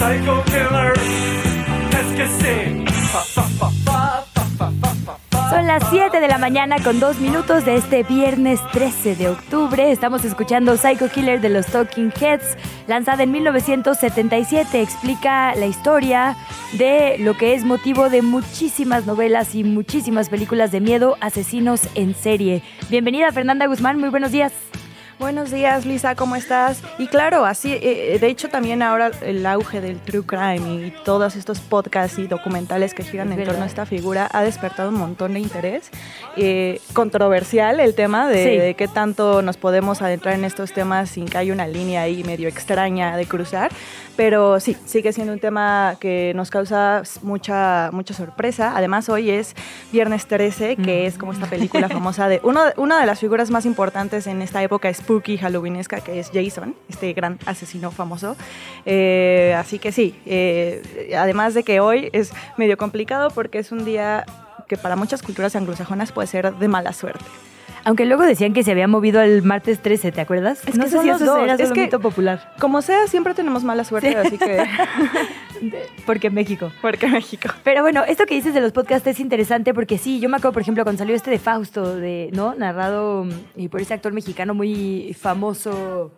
psycho killer. Es que sí. Son las 7 de la mañana con 2 minutos de este viernes 13 de octubre. Estamos escuchando Psycho Killer de los Talking Heads, lanzada en 1977. Explica la historia de lo que es motivo de muchísimas novelas y muchísimas películas de miedo, asesinos en serie. Bienvenida Fernanda Guzmán, muy buenos días. Buenos días, Lisa, ¿cómo estás? Y claro, así, eh, de hecho también ahora el auge del true crime y todos estos podcasts y documentales que giran en torno a esta figura ha despertado un montón de interés. Eh, controversial el tema de, Sí. de qué tanto nos podemos adentrar en estos temas sin que haya una línea ahí medio extraña de cruzar, pero sí, sigue siendo un tema que nos causa mucha, mucha sorpresa. Además, hoy es viernes 13, que es como esta película famosa de uno, una de las figuras más importantes en esta época spooky halloweenesca, que es Jason, este gran asesino famoso. Eh, así que sí, eh, además de que hoy es medio complicado porque es un día que para muchas culturas anglosajonas puede ser de mala suerte. Aunque luego decían que se había movido al martes 13, ¿te acuerdas? Es no que sé son si los eso dos. era Es que- mito popular. Como sea, siempre tenemos mala suerte, así que... Porque México. porque México. Pero bueno, esto que dices de los podcasts es interesante porque sí, yo me acuerdo, por ejemplo, cuando salió este de Fausto, de, ¿no? Narrado mm, y por ese actor mexicano muy famoso,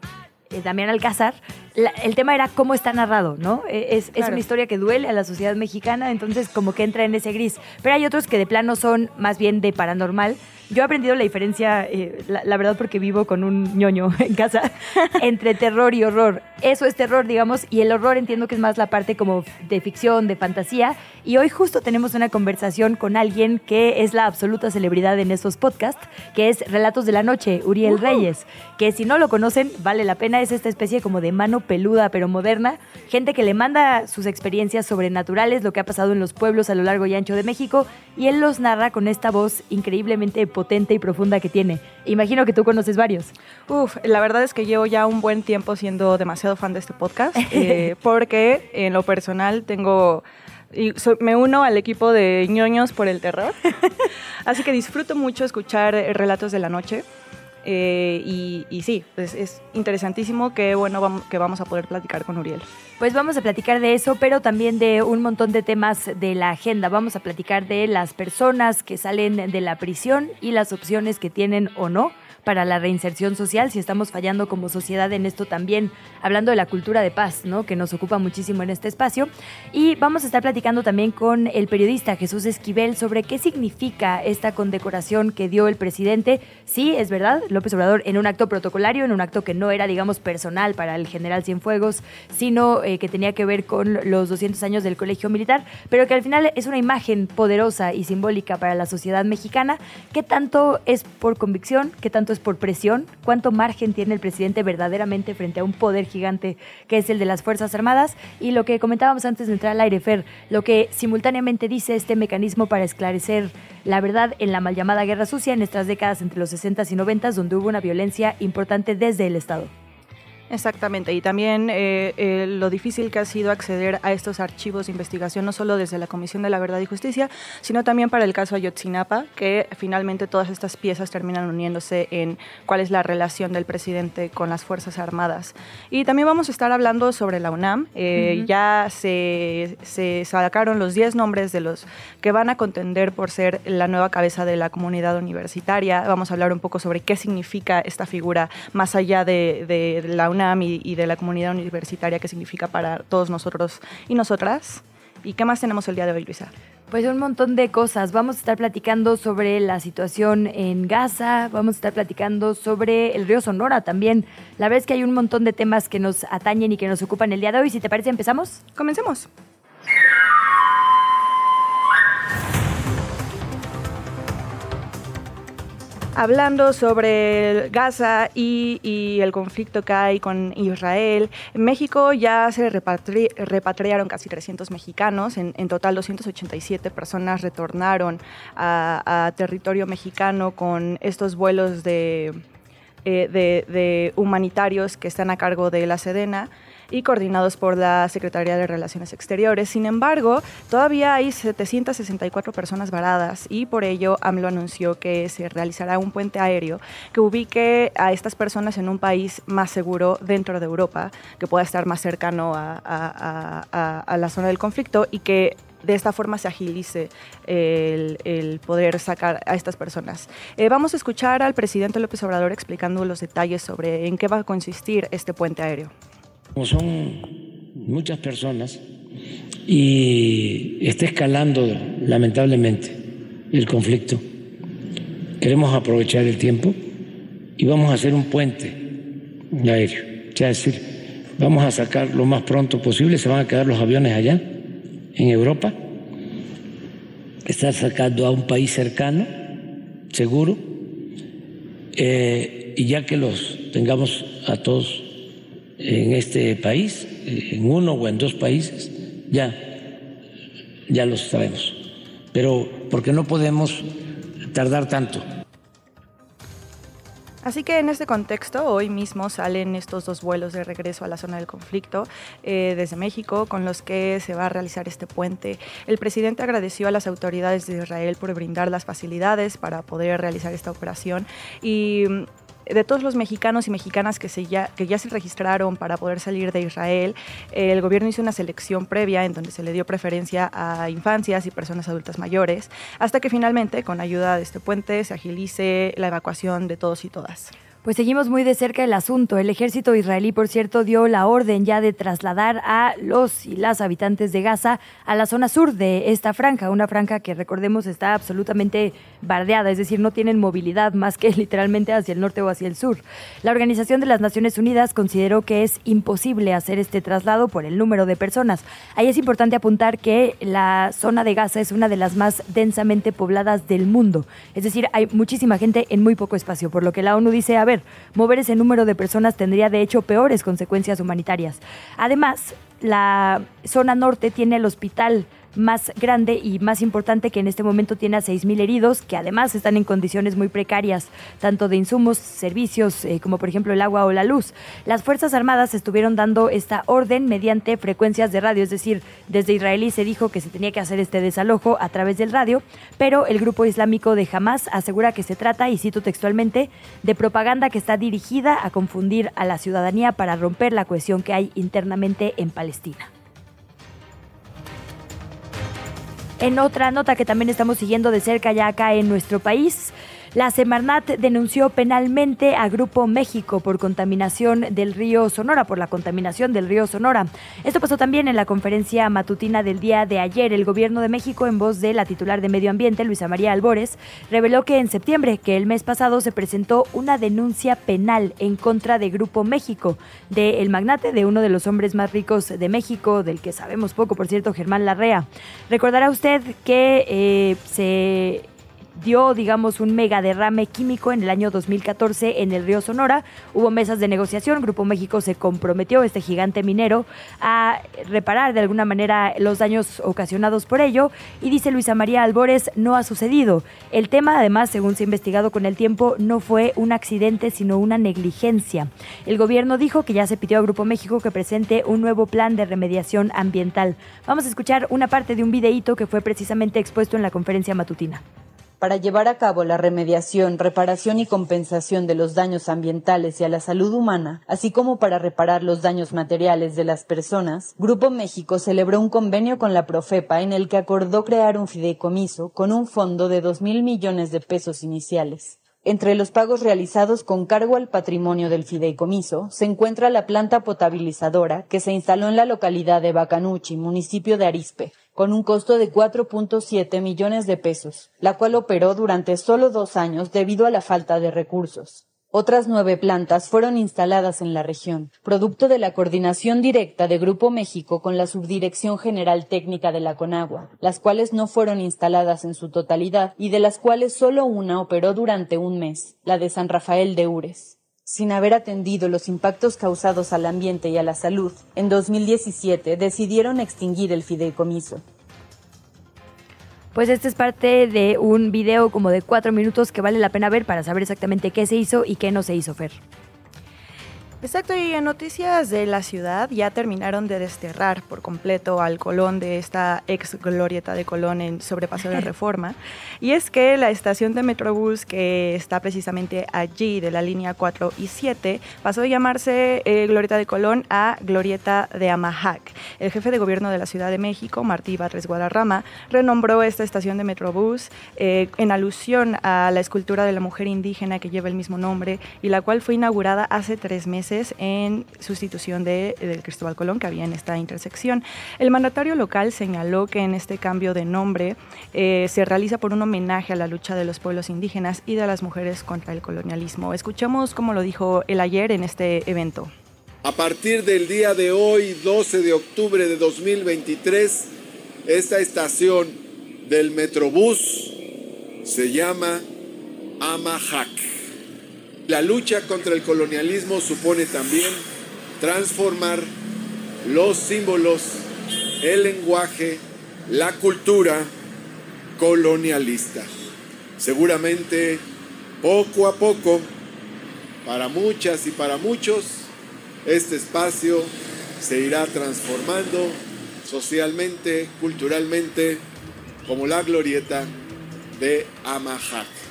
eh, Damián Alcázar, la- el tema era cómo está narrado, ¿no? Eh, Es, es Claro. una historia que duele a la sociedad mexicana, entonces como que entra en ese gris. Pero hay otros que de plano son más bien de paranormal. Yo he aprendido la diferencia, eh, la, la verdad porque vivo con un ñoño en casa, entre terror y horror. Eso es terror, digamos, y el horror entiendo que es más la parte como de ficción, de fantasía. Y hoy justo tenemos una conversación con alguien que es la absoluta celebridad en estos podcasts, que es Relatos de la Noche, Uriel Reyes, que si no lo conocen, vale la pena, es esta especie como de mano peluda pero moderna, gente que le manda sus experiencias sobrenaturales, lo que ha pasado en los pueblos a lo largo y ancho de México, y él los narra con esta voz increíblemente potente y profunda que tiene. Imagino que tú conoces varios. Uf, la verdad es que llevo ya un buen tiempo siendo demasiado fan de este podcast, eh, porque en lo personal tengo... Y me uno al equipo de ñoños por el terror. Así que disfruto mucho escuchar relatos de la noche. Eh, y, sí, es, es interesantísimo que bueno vam- que vamos a poder platicar con Uriel. Pues vamos a platicar de eso, pero también de un montón de temas de la agenda. Vamos a platicar de las personas que salen de la prisión y las opciones que tienen o no para la reinserción social, si estamos fallando como sociedad en esto también, hablando de la cultura de paz, ¿no? que nos ocupa muchísimo en este espacio. Y vamos a estar platicando también con el periodista Jesús Esquivel sobre qué significa esta condecoración que dio el presidente. Sí, es verdad, López Obrador en un acto protocolario, en un acto que no era, digamos, personal para el general Cienfuegos, sino eh, que tenía que ver con los 200 años del colegio militar, pero que al final es una imagen poderosa y simbólica para la sociedad mexicana. ¿Qué tanto es por convicción? ¿Qué tanto es por presión? ¿Cuánto margen tiene el presidente verdaderamente frente a un poder gigante que es el de las Fuerzas Armadas? Y lo que comentábamos antes de entrar al aire, Fer, lo que simultáneamente dice este mecanismo para esclarecer la verdad en la mal llamada guerra sucia en estas décadas entre los 60 y 90 donde hubo una violencia importante desde el Estado. Exactamente, y también eh, eh, lo difícil que ha sido acceder a estos archivos de investigación, no solo desde la Comisión de la Verdad y Justicia, sino también para el caso Ayotzinapa, que finalmente todas estas piezas terminan uniéndose en cuál es la relación del presidente con las Fuerzas Armadas. Y también vamos a estar hablando sobre la UNAM. Eh, Ya se, se sacaron los 10 nombres de los que van a contender por ser la nueva cabeza de la comunidad universitaria. Vamos a hablar un poco sobre qué significa esta figura más allá de, de la UNAM y, y de la comunidad universitaria, qué significa para todos nosotros y nosotras. ¿Y qué más tenemos el día de hoy, Luisa? Pues un montón de cosas. Vamos a estar platicando sobre la situación en Gaza, vamos a estar platicando sobre el río Sonora también. La verdad es que hay un montón de temas que nos atañen y que nos ocupan el día de hoy. Si te parece, empezamos. Comencemos. Hablando sobre Gaza y, el conflicto que hay con Israel, en México ya se repatriaron casi 300 mexicanos, en, total 287 personas retornaron a, territorio mexicano con estos vuelos de, eh, de humanitarios que están a cargo de la Sedena y coordinados por la Secretaría de Relaciones Exteriores. Sin embargo, todavía hay 764 personas varadas y por ello AMLO anunció que se realizará un puente aéreo que ubique a estas personas en un país más seguro dentro de Europa, que pueda estar más cercano a, la zona del conflicto y que de esta forma se agilice el, poder sacar a estas personas. Eh, vamos a escuchar al presidente López Obrador explicando los detalles sobre en qué va a consistir este puente aéreo. Como son muchas personas y está escalando lamentablemente el conflicto, queremos aprovechar el tiempo y vamos a hacer un puente aéreo. Es decir, vamos a sacar lo más pronto posible, se van a quedar los aviones allá, en Europa, estar sacando a un país cercano, seguro, eh, y ya que los tengamos a todos en este país, en uno o en dos países, ya, ya los traemos. Pero porque no podemos tardar tanto. Así que en este contexto, hoy mismo salen estos dos vuelos de regreso a la zona del conflicto eh, desde México, con los que se va a realizar este puente. El presidente agradeció a las autoridades de Israel por brindar las facilidades para poder realizar esta operación y de todos los mexicanos y mexicanas que, se ya, que ya se registraron para poder salir de Israel, el gobierno hizo una selección previa en donde se le dio preferencia a infancias y personas adultas mayores, hasta que finalmente, con ayuda de este puente, se agilice la evacuación de todos y todas. Pues seguimos muy de cerca el asunto. El ejército israelí, por cierto, dio la orden ya de trasladar a los y las habitantes de Gaza a la zona sur de esta franja, una franja que recordemos está absolutamente bardeada, es decir, no tienen movilidad más que literalmente hacia el norte o hacia el sur. La Organización de las Naciones Unidas consideró que es imposible hacer este traslado por el número de personas. Ahí es importante apuntar que la zona de Gaza es una de las más densamente pobladas del mundo, es decir, hay muchísima gente en muy poco espacio, por lo que la ONU dice, a ver, mover ese número de personas tendría de hecho peores consecuencias humanitarias. Además, la zona norte tiene el hospital más grande y más importante que en este momento tiene a 6.000 heridos, que además están en condiciones muy precarias, tanto de insumos, servicios, eh, como por ejemplo el agua o la luz. Las Fuerzas Armadas estuvieron dando esta orden mediante frecuencias de radio, es decir, desde israelí se dijo que se tenía que hacer este desalojo a través del radio, pero el grupo islámico de Hamas asegura que se trata, y cito textualmente, de propaganda que está dirigida a confundir a la ciudadanía para romper la cohesión que hay internamente en Palestina. En otra nota que también estamos siguiendo de cerca ya acá en nuestro país, la Semarnat denunció penalmente a Grupo México por contaminación del río Sonora, por la contaminación del río Sonora. Esto pasó también en la conferencia matutina del día de ayer. El gobierno de México, en voz de la titular de Medio Ambiente, Luisa María Albores, reveló que en septiembre, que el mes pasado, se presentó una denuncia penal en contra de Grupo México, de el magnate de uno de los hombres más ricos de México, del que sabemos poco, por cierto, Germán Larrea. Recordará usted que eh, se dio, digamos, un mega derrame químico en el año 2014 en el río Sonora. Hubo mesas de negociación, Grupo México se comprometió, este gigante minero, a reparar de alguna manera los daños ocasionados por ello. Y dice Luisa María Albores, no ha sucedido. El tema, además, según se ha investigado con el tiempo, no fue un accidente, sino una negligencia. El gobierno dijo que ya se pidió a Grupo México que presente un nuevo plan de remediación ambiental. Vamos a escuchar una parte de un videíto que fue precisamente expuesto en la conferencia matutina para llevar a cabo la remediación, reparación y compensación de los daños ambientales y a la salud humana, así como para reparar los daños materiales de las personas, Grupo México celebró un convenio con la Profepa en el que acordó crear un fideicomiso con un fondo de dos mil millones de pesos iniciales. Entre los pagos realizados con cargo al patrimonio del fideicomiso se encuentra la planta potabilizadora que se instaló en la localidad de Bacanuchi, municipio de Arispe, con un costo de 4.7 millones de pesos, la cual operó durante solo dos años debido a la falta de recursos. Otras nueve plantas fueron instaladas en la región, producto de la coordinación directa de Grupo México con la Subdirección General Técnica de la Conagua, las cuales no fueron instaladas en su totalidad y de las cuales solo una operó durante un mes, la de San Rafael de Ures. Sin haber atendido los impactos causados al ambiente y a la salud, en 2017 decidieron extinguir el fideicomiso. Pues este es parte de un video como de cuatro minutos que vale la pena ver para saber exactamente qué se hizo y qué no se hizo, Fer. Exacto, y en noticias de la ciudad ya terminaron de desterrar por completo al Colón de esta ex glorieta de Colón en Sobrepaso de la Reforma. Y es que la estación de Metrobús que está precisamente allí de la línea 4 y 7 pasó de llamarse eh, Glorieta de Colón a Glorieta de Amahac. El jefe de gobierno de la Ciudad de México, Martí Batres Guadarrama, renombró esta estación de Metrobús eh, en alusión a la escultura de la mujer indígena que lleva el mismo nombre y la cual fue inaugurada hace tres meses en sustitución de, del Cristóbal Colón que había en esta intersección. El mandatario local señaló que en este cambio de nombre eh, se realiza por un homenaje a la lucha de los pueblos indígenas y de las mujeres contra el colonialismo. Escuchamos cómo lo dijo él ayer en este evento. A partir del día de hoy, 12 de octubre de 2023, esta estación del Metrobús se llama Amahac. La lucha contra el colonialismo supone también transformar los símbolos, el lenguaje, la cultura colonialista. Seguramente poco a poco, para muchas y para muchos, este espacio se irá transformando socialmente, culturalmente, como la glorieta de Amahac.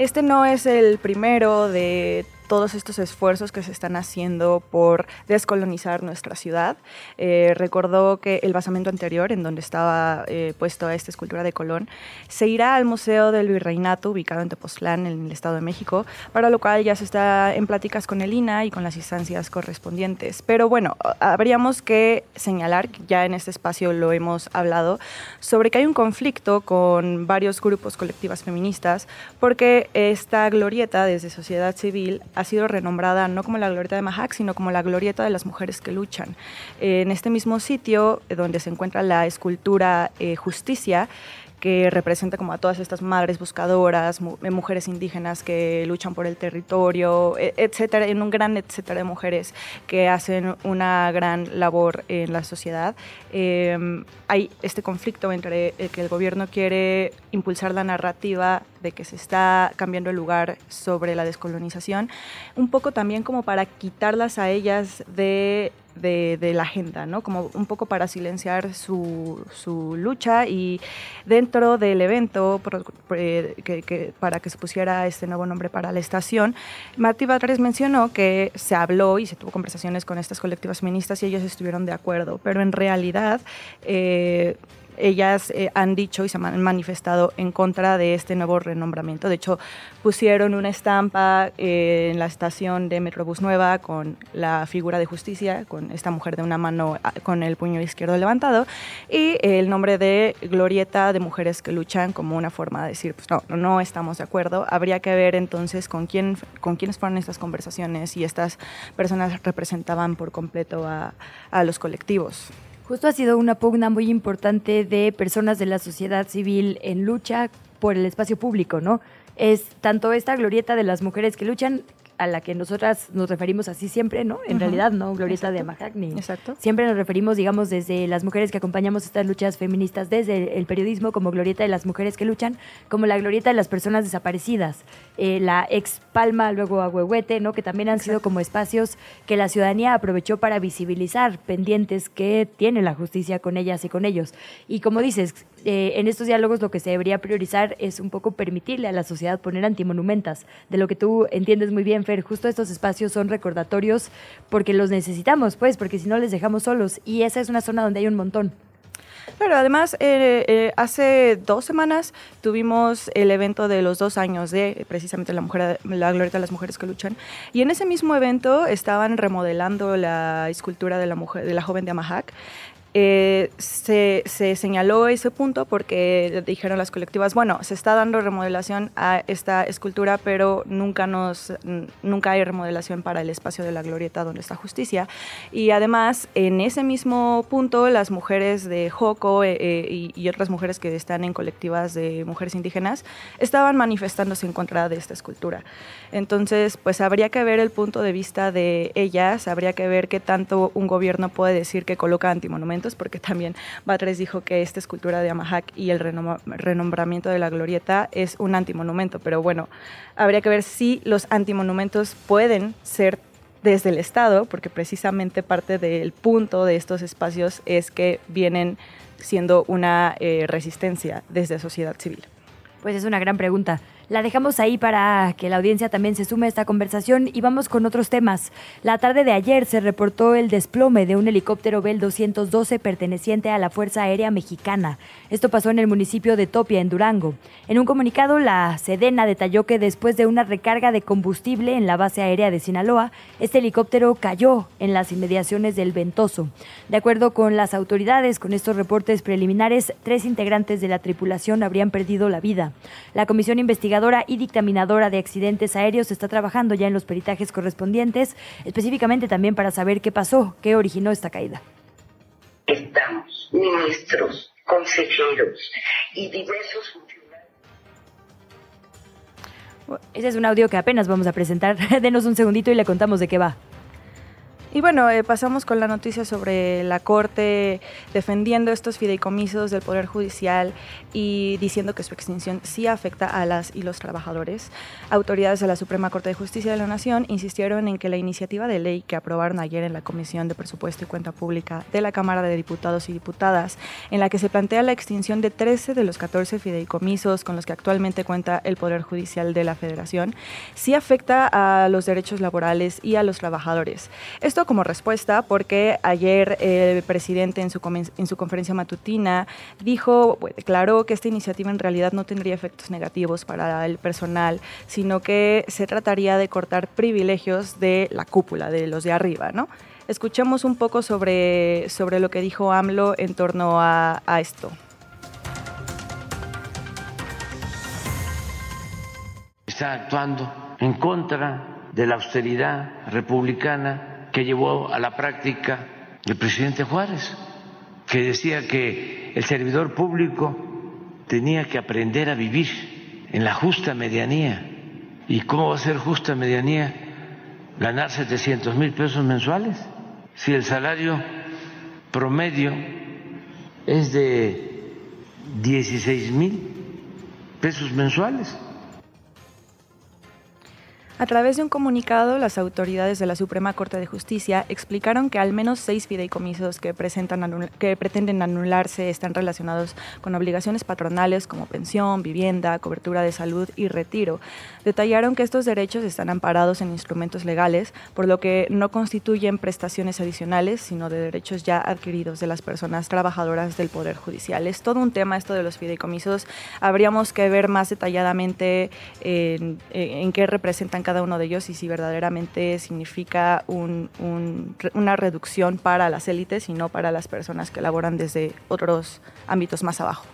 Este no es el primero de todos estos esfuerzos que se están haciendo por descolonizar nuestra ciudad. Eh, recordó que el basamento anterior, en donde estaba eh, puesto esta escultura de Colón, se irá al Museo del Virreinato, ubicado en Tepoztlán, en el Estado de México, para lo cual ya se está en pláticas con el INA y con las instancias correspondientes. Pero bueno, habríamos que señalar, ya en este espacio lo hemos hablado, sobre que hay un conflicto con varios grupos colectivas feministas, porque esta glorieta desde sociedad civil sido renombrada no como la glorieta de Mahac, sino como la glorieta de las mujeres que luchan. en este mismo sitio, eh, donde se encuentra la escultura eh, Justicia, que representa como a todas estas madres buscadoras, eh, mujeres indígenas que luchan por el territorio, e, etcétera, en un gran etcétera de mujeres que hacen una gran labor en la sociedad. Em, hay este conflicto entre el que el gobierno quiere impulsar la narrativa de que se está cambiando el lugar sobre la descolonización, un poco también como para quitarlas a ellas de de, la agenda, ¿no? Como un poco para silenciar su, su lucha y dentro del evento eh, que, para que se pusiera este nuevo nombre para la estación, Martí Batres mencionó que se habló y se tuvo conversaciones con estas colectivas feministas y ellos estuvieron de acuerdo, pero en realidad eh, ellas eh, han dicho y se han manifestado en contra de este nuevo renombramiento. De hecho, pusieron una estampa eh, en la estación de Metrobús Nueva con la figura de justicia, con esta mujer de una mano ah, con el puño izquierdo levantado, y el nombre de Glorieta de Mujeres que Luchan como una forma de decir, pues no, no estamos de acuerdo. Habría que ver entonces con, quién, con quiénes fueron estas conversaciones y estas personas representaban por completo a, a los colectivos. Justo ha sido una pugna muy importante de personas de la sociedad civil en lucha por el espacio público, ¿no? Es tanto esta glorieta de las mujeres que luchan a la que nosotras nos referimos así siempre, ¿no? En realidad, ¿no? Glorieta de Amahagni. Exacto. Siempre nos referimos, digamos, desde las mujeres que acompañamos estas luchas feministas, desde el periodismo como glorieta de las mujeres que luchan, como la glorieta de las personas desaparecidas, eh, la ex Palma, luego Agüehuete, ¿no? Que también han sido como espacios que la ciudadanía aprovechó para visibilizar pendientes que tiene la justicia con ellas y con ellos. Y como dices, eh, en estos diálogos lo que se debería priorizar es un poco permitirle a la sociedad poner antimonumentas, de lo que tú entiendes muy bien, justo estos espacios son recordatorios porque los necesitamos, pues, porque si no les dejamos solos. Y esa es una zona donde hay un montón. Pero además, eh, eh, hace dos semanas tuvimos el evento de los dos años de precisamente la, mujer, la glorieta de las mujeres que luchan. Y en ese mismo evento estaban remodelando la escultura de la, mujer, de la joven de Amahac Eh, se, se, señaló ese punto porque dijeron las colectivas, bueno, se está dando remodelación a esta escultura, pero nunca, nos, nunca hay remodelación para el espacio de la glorieta donde está justicia. Y además, en ese mismo punto, las mujeres de Joco eh, eh, y, otras mujeres que están en colectivas de mujeres indígenas estaban manifestándose en contra de esta escultura. Entonces, pues habría que ver el punto de vista de ellas, habría que ver qué tanto un gobierno puede decir que coloca antimonumentos porque también Batres dijo que esta escultura de Amahac y el renombramiento de la glorieta es un antimonumento, pero bueno, habría que ver si los antimonumentos pueden ser desde el Estado, porque precisamente parte del punto de estos espacios es que vienen siendo una eh, resistencia desde sociedad civil. Pues es una gran pregunta. La dejamos ahí para que la audiencia también se sume a esta conversación y vamos con otros temas. La tarde de ayer se reportó el desplome de un helicóptero Bell 212 perteneciente a la Fuerza Aérea Mexicana. Esto pasó en el municipio de Topia, en Durango. En un comunicado, la Sedena detalló que después de una recarga de combustible en la base aérea de Sinaloa, este helicóptero cayó en las inmediaciones del Ventoso. De acuerdo con las autoridades, con estos reportes preliminares, tres integrantes de la tripulación habrían perdido la vida. La comisión investigadora y dictaminadora de accidentes aéreos está trabajando ya en los peritajes correspondientes, específicamente también para saber qué pasó, qué originó esta caída. Estamos ministros, consejeros y diversos funcionarios. Ese es un audio que apenas vamos a presentar. Denos un segundito y le contamos de qué va. Y bueno, eh, pasamos con la noticia sobre la Corte defendiendo estos fideicomisos del Poder Judicial y diciendo que su extinción sí afecta a las y los trabajadores. Autoridades de la Suprema Corte de Justicia de la Nación insistieron en que la iniciativa de ley que aprobaron ayer en la Comisión de Presupuesto y Cuenta Pública de la Cámara de Diputados y Diputadas, en la que se plantea la extinción de 13 de los 14 fideicomisos con los que actualmente cuenta el Poder Judicial de la Federación, sí afecta a los derechos laborales y a los trabajadores. Esto como respuesta porque ayer el presidente en su, en su conferencia matutina dijo, declaró que esta iniciativa en realidad no tendría efectos negativos para el personal, sino que se trataría de cortar privilegios de la cúpula, de los de arriba, ¿no? Escuchemos un poco sobre, sobre lo que dijo AMLO en torno a, a esto. Está actuando en contra de la austeridad republicana que llevó a la práctica el presidente Juárez, que decía que el servidor público tenía que aprender a vivir en la justa medianía. ¿Y cómo va a ser justa medianía ganar 700 mil pesos mensuales si el salario promedio es de 16 mil pesos mensuales? A través de un comunicado, las autoridades de la Suprema Corte de Justicia explicaron que al menos seis fideicomisos que, presentan que pretenden anularse están relacionados con obligaciones patronales como pensión, vivienda, cobertura de salud y retiro. Detallaron que estos derechos están amparados en instrumentos legales, por lo que no constituyen prestaciones adicionales, sino de derechos ya adquiridos de las personas trabajadoras del Poder Judicial. Es todo un tema esto de los fideicomisos. Habríamos que ver más detalladamente en, en qué representan cada uno de ellos y si verdaderamente significa una reducción para las élites y no para las personas que laboran desde otros ámbitos más abajo.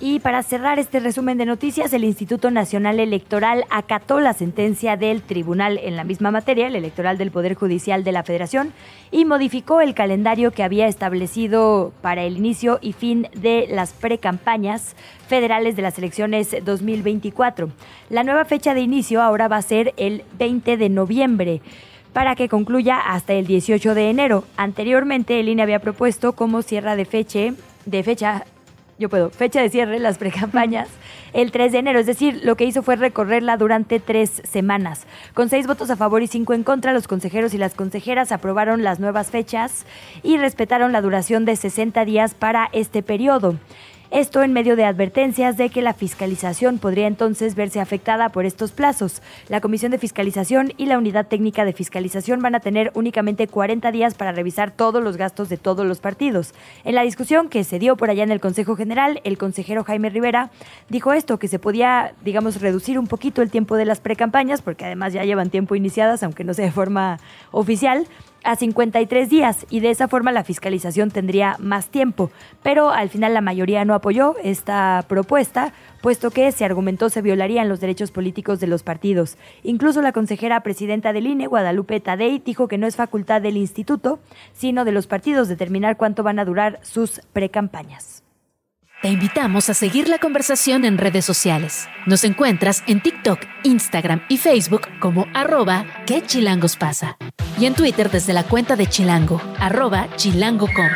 Y para cerrar este resumen de noticias, el Instituto Nacional Electoral acató la sentencia del tribunal en la misma materia, el electoral del Poder Judicial de la Federación, y modificó el calendario que había establecido para el inicio y fin de las precampañas federales de las elecciones 2024. La nueva fecha de inicio ahora va a ser el 20 de noviembre para que concluya hasta el 18 de enero. Anteriormente, el INE había propuesto como cierre de fecha, de fecha yo puedo, fecha de cierre, las precampañas, el 3 de enero. Es decir, lo que hizo fue recorrerla durante tres semanas. Con seis votos a favor y cinco en contra, los consejeros y las consejeras aprobaron las nuevas fechas y respetaron la duración de 60 días para este periodo. Esto en medio de advertencias de que la fiscalización podría entonces verse afectada por estos plazos. La Comisión de Fiscalización y la Unidad Técnica de Fiscalización van a tener únicamente 40 días para revisar todos los gastos de todos los partidos. En la discusión que se dio por allá en el Consejo General, el consejero Jaime Rivera dijo esto, que se podía, digamos, reducir un poquito el tiempo de las precampañas, porque además ya llevan tiempo iniciadas, aunque no sea de forma oficial, a 53 días y de esa forma la fiscalización tendría más tiempo. Pero al final la mayoría no apoyó esta propuesta, puesto que se argumentó se violarían los derechos políticos de los partidos. Incluso la consejera presidenta del INE, Guadalupe Tadei, dijo que no es facultad del instituto, sino de los partidos determinar cuánto van a durar sus precampañas. Te invitamos a seguir la conversación en redes sociales. Nos encuentras en TikTok, Instagram y Facebook como arroba que chilangos pasa. Y en Twitter desde la cuenta de Chilango, arroba chilango.com.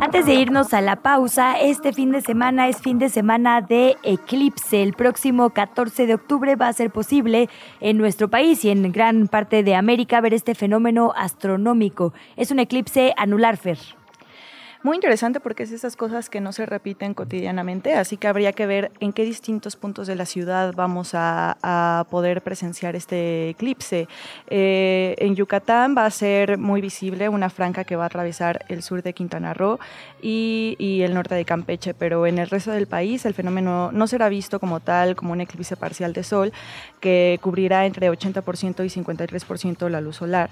Antes de irnos a la pausa, este fin de semana es fin de semana de eclipse. El próximo 14 de octubre va a ser posible en nuestro país y en gran parte de América ver este fenómeno astronómico. Es un eclipse anular, Fer. Muy interesante porque es esas cosas que no se repiten cotidianamente, así que habría que ver en qué distintos puntos de la ciudad vamos a, poder presenciar este eclipse. Eh, en Yucatán va a ser muy visible una franja que va a atravesar el sur de Quintana Roo y, y el norte de Campeche, pero en el resto del país el fenómeno no será visto como tal, como un eclipse parcial de sol, que cubrirá entre 80% y 53% la luz solar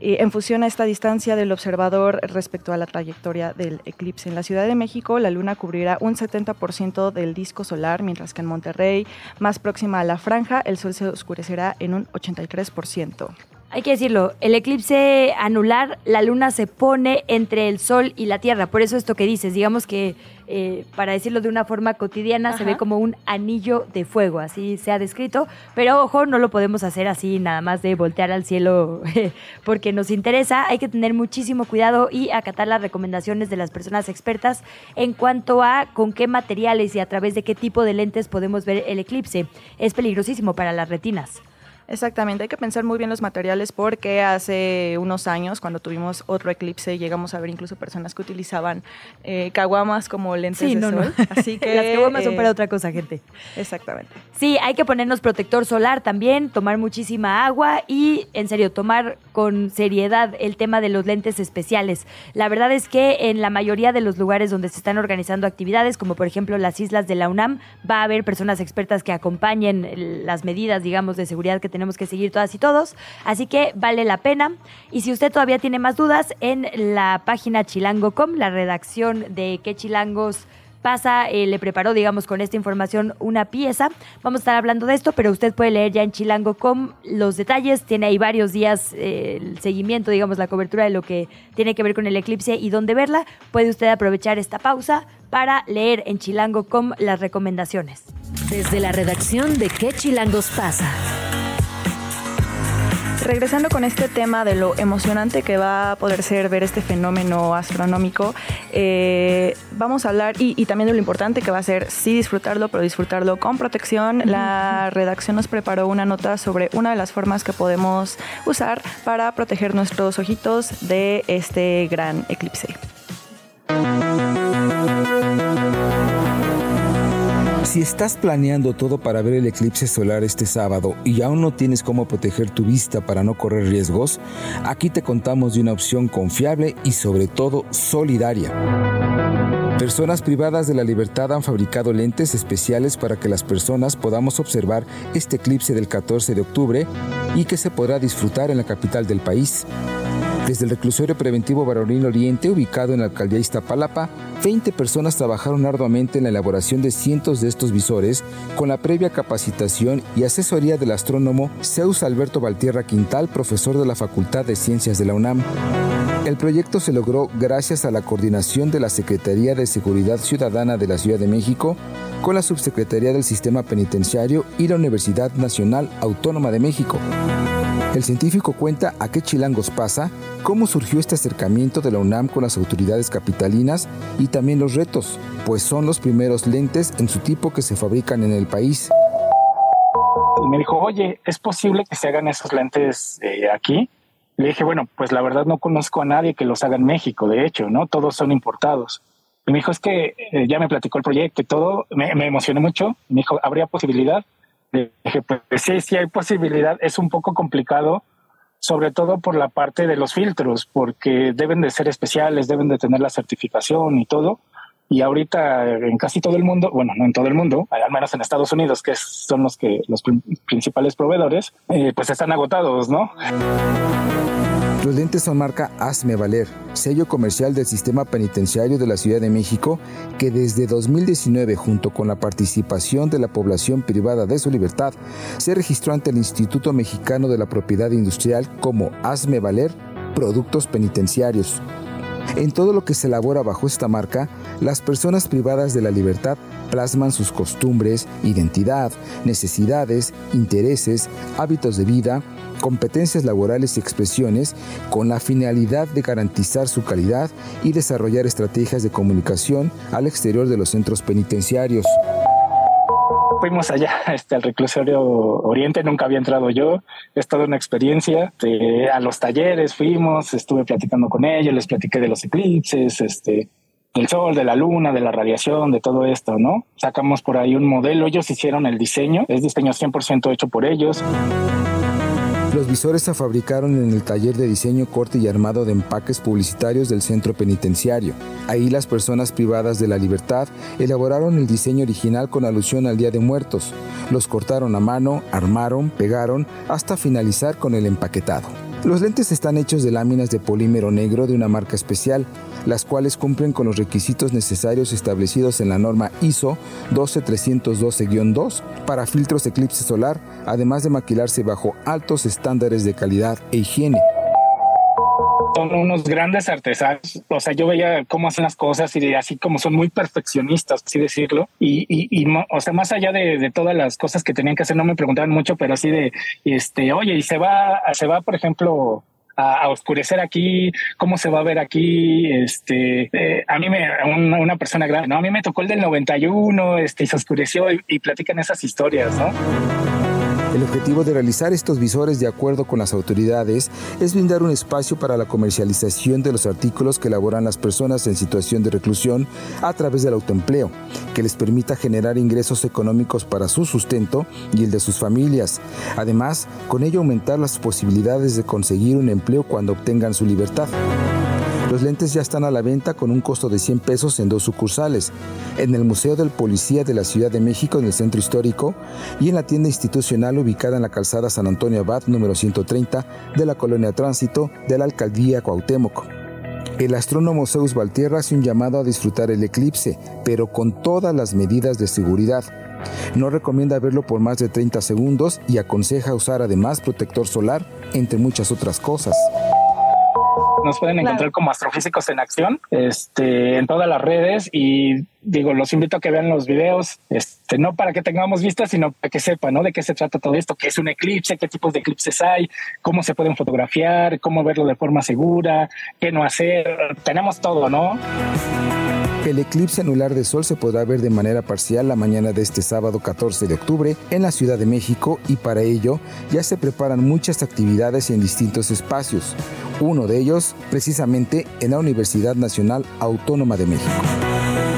en función a esta distancia del observador respecto a la trayectoria del eclipse. En la Ciudad de México, la luna cubrirá un 70% del disco solar, mientras que en Monterrey, más próxima a la franja, el sol se oscurecerá en un 83%. Hay que decirlo, el eclipse anular, la luna se pone entre el sol y la tierra. Por eso esto que dices, digamos que eh, para decirlo de una forma cotidiana, se ve como un anillo de fuego, así se ha descrito. Pero ojo, no lo podemos hacer así nada más de voltear al cielo porque nos interesa. Hay que tener muchísimo cuidado y acatar las recomendaciones de las personas expertas en cuanto a con qué materiales y a través de qué tipo de lentes podemos ver el eclipse. Es peligrosísimo para las retinas. Exactamente, hay que pensar muy bien los materiales porque hace unos años, cuando tuvimos otro eclipse, llegamos a ver incluso personas que utilizaban eh, caguamas como lentes de sol. Así que las caguamas son para otra cosa, gente. Exactamente. Sí, hay que ponernos protector solar también, tomar muchísima agua y, en serio, tomar con seriedad el tema de los lentes especiales. La verdad es que en la mayoría de los lugares donde se están organizando actividades, como por ejemplo las islas de la UNAM, va a haber personas expertas que acompañen las medidas, digamos, de seguridad que tenemos que seguir todas y todos. Así que vale la pena. Y si usted todavía tiene más dudas, en la página chilango.com, la redacción de qué chilangos pasa, eh, le preparó, digamos, con esta información una pieza. Vamos a estar hablando de esto, pero usted puede leer ya en chilango.com los detalles. Tiene ahí varios días eh, el seguimiento, digamos, la cobertura de lo que tiene que ver con el eclipse y dónde verla. Puede usted aprovechar esta pausa para leer en chilango.com las recomendaciones. Desde la redacción de ¿Qué chilangos pasa? Regresando con este tema de lo emocionante que va a poder ser ver este fenómeno astronómico, eh, vamos a hablar y, también de lo importante que va a ser sí disfrutarlo, pero disfrutarlo con protección. La redacción nos preparó una nota sobre una de las formas que podemos usar para proteger nuestros ojitos de este gran eclipse. Si estás planeando todo para ver el eclipse solar este sábado y aún no tienes cómo proteger tu vista para no correr riesgos, aquí te contamos de una opción confiable y sobre todo solidaria. Personas privadas de la libertad han fabricado lentes especiales para que las personas podamos observar este eclipse del 14 de octubre y que se podrá disfrutar en la capital del país. Desde el reclusorio preventivo Baronín Oriente, ubicado en la alcaldía Iztapalapa, 20 personas trabajaron arduamente en la elaboración de cientos de estos visores con la previa capacitación y asesoría del astrónomo Zeus Alberto Valtierra Quintal, profesor de la Facultad de Ciencias de la UNAM. El proyecto se logró gracias a la coordinación de la Secretaría de Seguridad Ciudadana de la Ciudad de México con la Subsecretaría del Sistema Penitenciario y la Universidad Nacional Autónoma de México. El científico cuenta a qué chilangos pasa, cómo surgió este acercamiento de la UNAM con las autoridades capitalinas y también los retos, pues son los primeros lentes en su tipo que se fabrican en el país. Me dijo, oye, ¿es posible que se hagan esos lentes eh, aquí? Le dije, bueno, pues la verdad no conozco a nadie que los haga en México, de hecho, ¿no? Todos son importados. Y me dijo, es que eh, ya me platicó el proyecto y todo, me, me emocioné mucho. Me dijo, ¿habría posibilidad? dije, pues sí, sí hay posibilidad. Es un poco complicado, sobre todo por la parte de los filtros, porque deben de ser especiales, deben de tener la certificación y todo. y ahorita en casi todo el mundo, bueno, no en todo el mundo, al menos en Estados Unidos, que son los que los principales proveedores, eh, pues están agotados, ¿no? Los lentes son marca Hazme Valer, sello comercial del sistema penitenciario de la Ciudad de México, que desde 2019, junto con la participación de la población privada de su libertad, se registró ante el Instituto Mexicano de la Propiedad Industrial como Hazme Valer Productos Penitenciarios. En todo lo que se elabora bajo esta marca, las personas privadas de la libertad plasman sus costumbres, identidad, necesidades, intereses, hábitos de vida, competencias laborales y expresiones con la finalidad de garantizar su calidad y desarrollar estrategias de comunicación al exterior de los centros penitenciarios fuimos allá este, al reclusorio Oriente, nunca había entrado yo, es toda una experiencia. a los talleres fuimos, estuve platicando con ellos, les platiqué de los eclipses, este, del sol, de la luna, de la radiación, de todo esto, ¿no? Sacamos por ahí un modelo, ellos hicieron el diseño, es diseño 100% hecho por ellos. Los visores se fabricaron en el taller de diseño, corte y armado de empaques publicitarios del centro penitenciario. Ahí las personas privadas de la libertad elaboraron el diseño original con alusión al Día de Muertos. Los cortaron a mano, armaron, pegaron, hasta finalizar con el empaquetado. Los lentes están hechos de láminas de polímero negro de una marca especial, las cuales cumplen con los requisitos necesarios establecidos en la norma ISO 12312-2 para filtros eclipse solar, además de maquilarse bajo altos estándares de calidad e higiene son unos grandes artesanos. O sea, yo veía cómo hacen las cosas y así como son muy perfeccionistas, así decirlo. Y, o sea, más allá de, todas las cosas que tenían que hacer, no me preguntaban mucho, pero así de, este, oye, y se va, se va, por ejemplo, a, oscurecer aquí, cómo se va a ver aquí. Este, eh, a mí me, una, persona grande, no, a mí me tocó el del 91, este, y se oscureció y, y platican esas historias, ¿no? El objetivo de realizar estos visores de acuerdo con las autoridades es brindar un espacio para la comercialización de los artículos que elaboran las personas en situación de reclusión a través del autoempleo, que les permita generar ingresos económicos para su sustento y el de sus familias. Además, con ello aumentar las posibilidades de conseguir un empleo cuando obtengan su libertad. Los lentes ya están a la venta con un costo de 100 pesos en dos sucursales, en el Museo del Policía de la Ciudad de México en el Centro Histórico y en la tienda institucional ubicada en la calzada San Antonio Abad número 130 de la Colonia Tránsito de la Alcaldía Cuauhtémoc. El astrónomo Zeus Valtierra hace un llamado a disfrutar el eclipse, pero con todas las medidas de seguridad. No recomienda verlo por más de 30 segundos y aconseja usar además protector solar, entre muchas otras cosas. Nos pueden encontrar como astrofísicos en acción, este, en todas las redes y digo, los invito a que vean los videos, este, no para que tengamos vistas, sino para que sepan, ¿no? De qué se trata todo esto, qué es un eclipse, qué tipos de eclipses hay, cómo se pueden fotografiar, cómo verlo de forma segura, qué no hacer, tenemos todo, ¿no? El eclipse anular de sol se podrá ver de manera parcial la mañana de este sábado 14 de octubre en la Ciudad de México y para ello ya se preparan muchas actividades en distintos espacios. Uno de ellos precisamente en la Universidad Nacional Autónoma de México.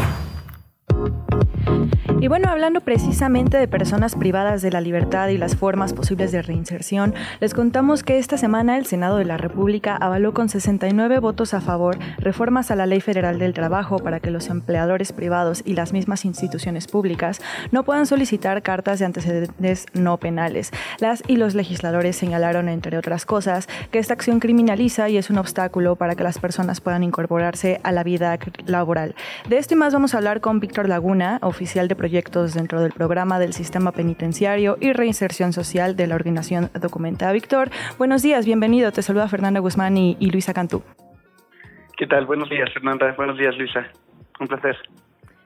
Y bueno, hablando precisamente de personas privadas de la libertad y las formas posibles de reinserción, les contamos que esta semana el Senado de la República avaló con 69 votos a favor reformas a la Ley Federal del Trabajo para que los empleadores privados y las mismas instituciones públicas no puedan solicitar cartas de antecedentes no penales. Las y los legisladores señalaron, entre otras cosas, que esta acción criminaliza y es un obstáculo para que las personas puedan incorporarse a la vida laboral. De esto y más vamos a hablar con Víctor Laguna, oficial de proyecto proyectos dentro del programa del sistema penitenciario y reinserción social de la organización Documenta. Víctor, buenos días, bienvenido. Te saluda Fernanda Guzmán y, Luisa Cantú. ¿Qué tal? Buenos días, Fernanda. Buenos días, Luisa. Un placer.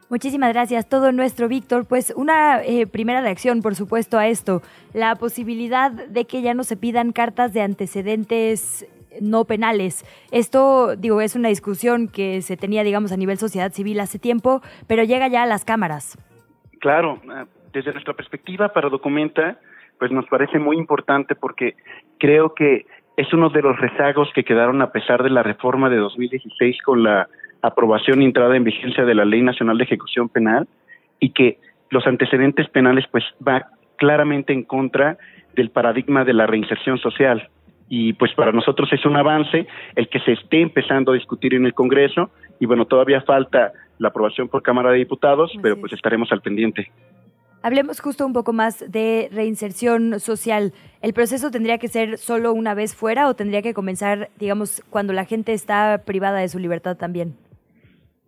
Muchísimas gracias, todo nuestro Víctor. Pues una eh, primera reacción, por supuesto, a esto, la posibilidad de que ya no se pidan cartas de antecedentes no penales. Esto, digo, es una discusión que se tenía, digamos, a nivel sociedad civil hace tiempo, pero llega ya a las cámaras. Claro, ah, desde nuestra perspectiva para Documenta, pues nos parece muy importante porque creo que es uno de los rezagos que quedaron a pesar de la reforma de 2016 con la aprobación y entrada en vigencia de la Ley Nacional de Ejecución Penal y que los antecedentes penales pues va claramente en contra del paradigma de la reinserción social. Y pues para nosotros es un avance el que se esté empezando a discutir en el Congreso y bueno, todavía falta la aprobación por Cámara de Diputados, pero pues estaremos al pendiente. Hablemos justo un poco más de reinserción social. ¿El proceso tendría que ser solo una vez fuera o tendría que comenzar, digamos, cuando la gente está privada de su libertad también?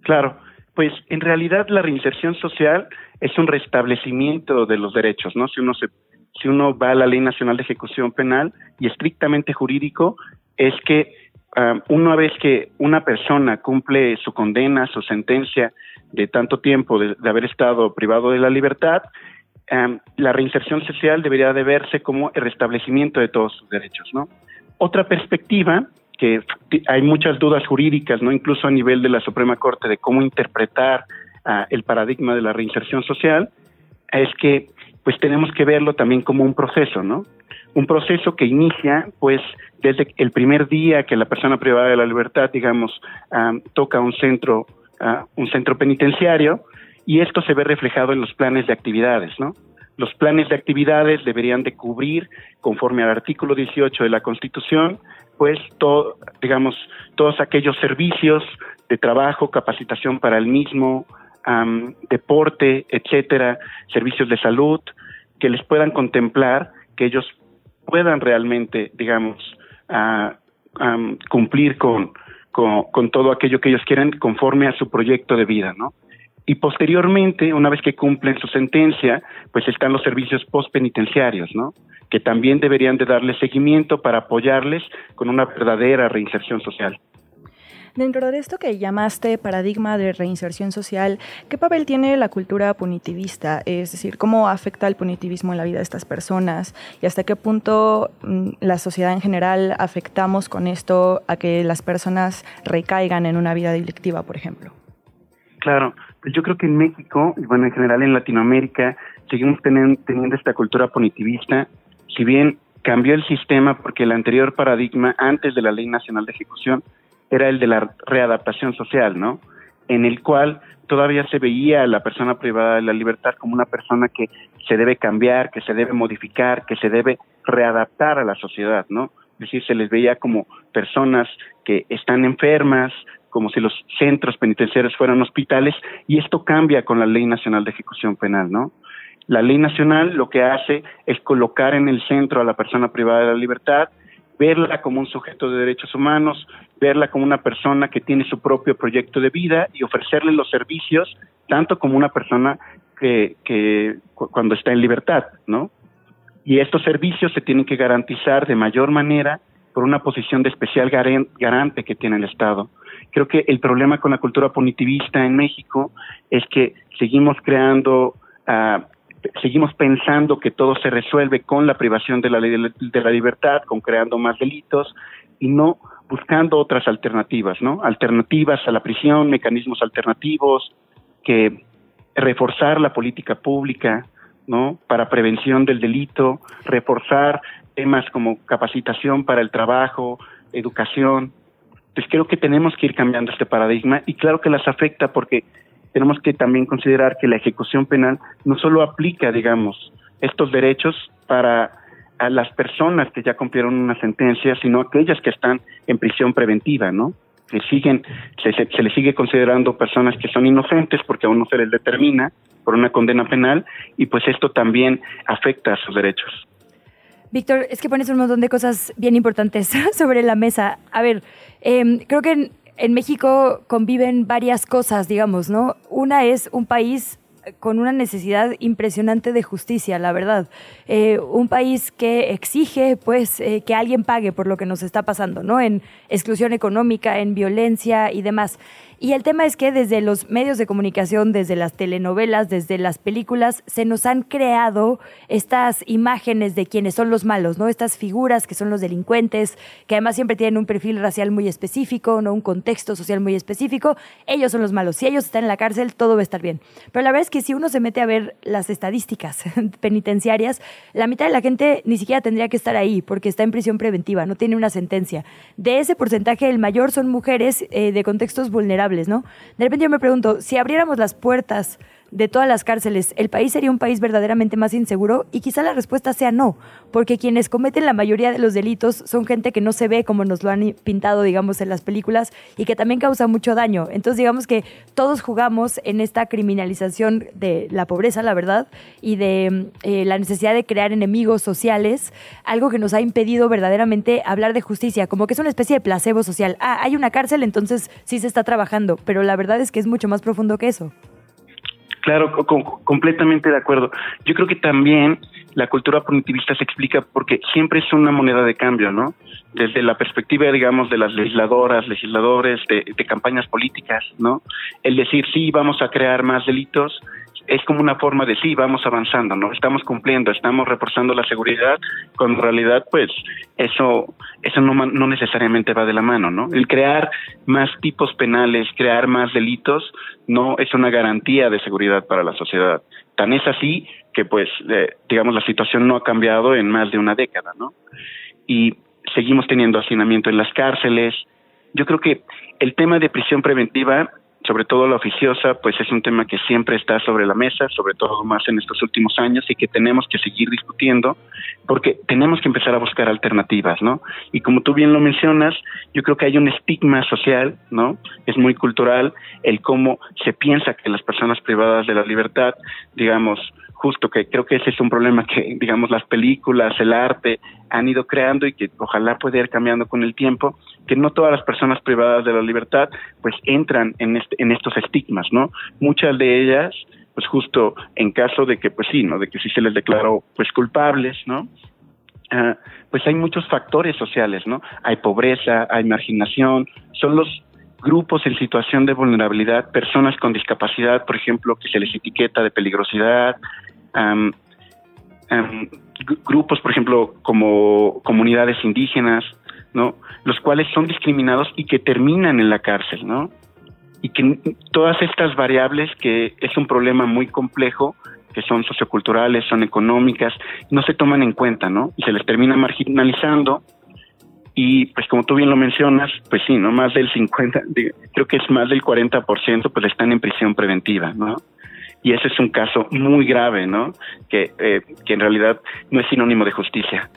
Claro, pues en realidad la reinserción social es un restablecimiento de los derechos, ¿no? Si uno se si uno va a la Ley Nacional de Ejecución Penal y estrictamente jurídico es que um, una vez que una persona cumple su condena, su sentencia de tanto tiempo de, haber estado privado de la libertad, um, la reinserción social debería de verse como el restablecimiento de todos sus derechos, ¿no? Otra perspectiva que hay muchas dudas jurídicas, no incluso a nivel de la Suprema Corte de cómo interpretar uh, el paradigma de la reinserción social, es que pues tenemos que verlo también como un proceso, ¿no? Un proceso que inicia, pues, desde el primer día que la persona privada de la libertad, digamos, toca un centro, un centro penitenciario, y esto se ve reflejado en los planes de actividades, ¿no? Los planes de actividades deberían de cubrir, conforme al artículo 18 de la Constitución, pues, todo, digamos, todos aquellos servicios de trabajo, capacitación para el mismo, deporte, etcétera, servicios de salud, que les puedan contemplar, que ellos puedan realmente, digamos, cumplir con, todo aquello que ellos quieren conforme a su proyecto de vida, ¿no? Y posteriormente, una vez que cumplen su sentencia, pues están los servicios postpenitenciarios, ¿no? Que también deberían de darles seguimiento para apoyarles con una verdadera reinserción social. Dentro de esto que llamaste paradigma de reinserción social, ¿qué papel tiene la cultura punitivista? Es decir, ¿cómo afecta el punitivismo en la vida de estas personas? ¿Y hasta qué punto mm, la sociedad en general afectamos con esto a que las personas recaigan en una vida delictiva, por ejemplo? Claro, pues yo creo que en México, y bueno, en general en Latinoamérica, seguimos teniendo, teniendo esta cultura punitivista, si bien cambió el sistema porque el anterior paradigma, antes de la Ley Nacional de Ejecución, era el de la readaptación social, ¿no? En el cual todavía se veía a la persona privada de la libertad como una persona que se debe cambiar, que se debe modificar, que se debe readaptar a la sociedad, ¿no? Es decir, se les veía como personas que están enfermas, como si los centros penitenciarios fueran hospitales, y esto cambia con la Ley Nacional de Ejecución Penal, ¿no? La ley nacional lo que hace es colocar en el centro a la persona privada de la libertad verla como un sujeto de derechos humanos, verla como una persona que tiene su propio proyecto de vida y ofrecerle los servicios tanto como una persona que, que cuando está en libertad, ¿no? Y estos servicios se tienen que garantizar de mayor manera por una posición de especial garante que tiene el Estado. Creo que el problema con la cultura punitivista en México es que seguimos creando uh, seguimos pensando que todo se resuelve con la privación de la de la libertad, con creando más delitos y no buscando otras alternativas, ¿no? Alternativas a la prisión, mecanismos alternativos, que reforzar la política pública, ¿no? Para prevención del delito, reforzar temas como capacitación para el trabajo, educación. Pues creo que tenemos que ir cambiando este paradigma y claro que las afecta porque tenemos que también considerar que la ejecución penal no solo aplica, digamos, estos derechos para a las personas que ya cumplieron una sentencia, sino aquellas que están en prisión preventiva, ¿no? Que siguen, se, se, les sigue considerando personas que son inocentes porque aún no se les determina por una condena penal y pues esto también afecta a sus derechos. Víctor, es que pones un montón de cosas bien importantes sobre la mesa. A ver, eh, creo que en México conviven varias cosas, digamos, ¿no? Una es un país con una necesidad impresionante de justicia, la verdad. Eh, un país que exige, pues, eh, que alguien pague por lo que nos está pasando, ¿no? En exclusión económica, en violencia y demás. Y el tema es que desde los medios de comunicación, desde las telenovelas, desde las películas, se nos han creado estas imágenes de quienes son los malos, ¿no? Estas figuras que son los delincuentes, que además siempre tienen un perfil racial muy específico, ¿no? Un contexto social muy específico. Ellos son los malos. Si ellos están en la cárcel, todo va a estar bien. Pero la verdad es que si uno se mete a ver las estadísticas penitenciarias, la mitad de la gente ni siquiera tendría que estar ahí porque está en prisión preventiva, no tiene una sentencia. De ese porcentaje, el mayor son mujeres eh, de contextos vulnerables ¿no? De repente yo me pregunto, si abriéramos las puertas de todas las cárceles, ¿el país sería un país verdaderamente más inseguro? Y quizá la respuesta sea no, porque quienes cometen la mayoría de los delitos son gente que no se ve como nos lo han pintado, digamos, en las películas y que también causa mucho daño. Entonces, digamos que todos jugamos en esta criminalización de la pobreza, la verdad, y de eh, la necesidad de crear enemigos sociales, algo que nos ha impedido verdaderamente hablar de justicia, como que es una especie de placebo social. Ah, hay una cárcel, entonces sí se está trabajando, pero la verdad es que es mucho más profundo que eso. Claro, completamente de acuerdo. Yo creo que también la cultura punitivista se explica porque siempre es una moneda de cambio, ¿no? Desde la perspectiva, digamos, de las legisladoras, legisladores, de campañas políticas, ¿no? El decir, sí, vamos a crear más delitos, es como una forma de sí, vamos avanzando, ¿no? Estamos cumpliendo, estamos reforzando la seguridad, cuando en realidad, pues, eso, eso no, no necesariamente va de la mano, ¿no? El crear más tipos penales, crear más delitos, no es una garantía de seguridad para la sociedad. Tan es así que, pues, eh, digamos, la situación no ha cambiado en más de una década, ¿no? Y seguimos teniendo hacinamiento en las cárceles. Yo creo que el tema de prisión preventiva sobre todo la oficiosa, pues es un tema que siempre está sobre la mesa, sobre todo más en estos últimos años y que tenemos que seguir discutiendo porque tenemos que empezar a buscar alternativas, ¿no? Y como tú bien lo mencionas, yo creo que hay un estigma social, ¿no? Es muy cultural el cómo se piensa que las personas privadas de la libertad, digamos, justo que creo que ese es un problema que, digamos, las películas, el arte han ido creando y que ojalá pueda ir cambiando con el tiempo, que no todas las personas privadas de la libertad pues entran en, este, en estos estigmas, ¿no? Muchas de ellas, pues justo en caso de que, pues sí, ¿no? De que sí se les declaró pues culpables, ¿no? Ah, pues hay muchos factores sociales, ¿no? Hay pobreza, hay marginación, son los grupos en situación de vulnerabilidad, personas con discapacidad, por ejemplo, que se les etiqueta de peligrosidad, grupos, por ejemplo, como comunidades indígenas, ¿no? Los cuales son discriminados y que terminan en la cárcel, ¿no? Y que todas estas variables, que es un problema muy complejo, que son socioculturales, son económicas, no se toman en cuenta, ¿no? Y se les termina marginalizando y pues como tú bien lo mencionas, pues sí, ¿no? Más del 50, creo que es más del 40% pues están en prisión preventiva, ¿no? Y ese es un caso muy grave, ¿no? Que, eh, que en realidad no es sinónimo de justicia.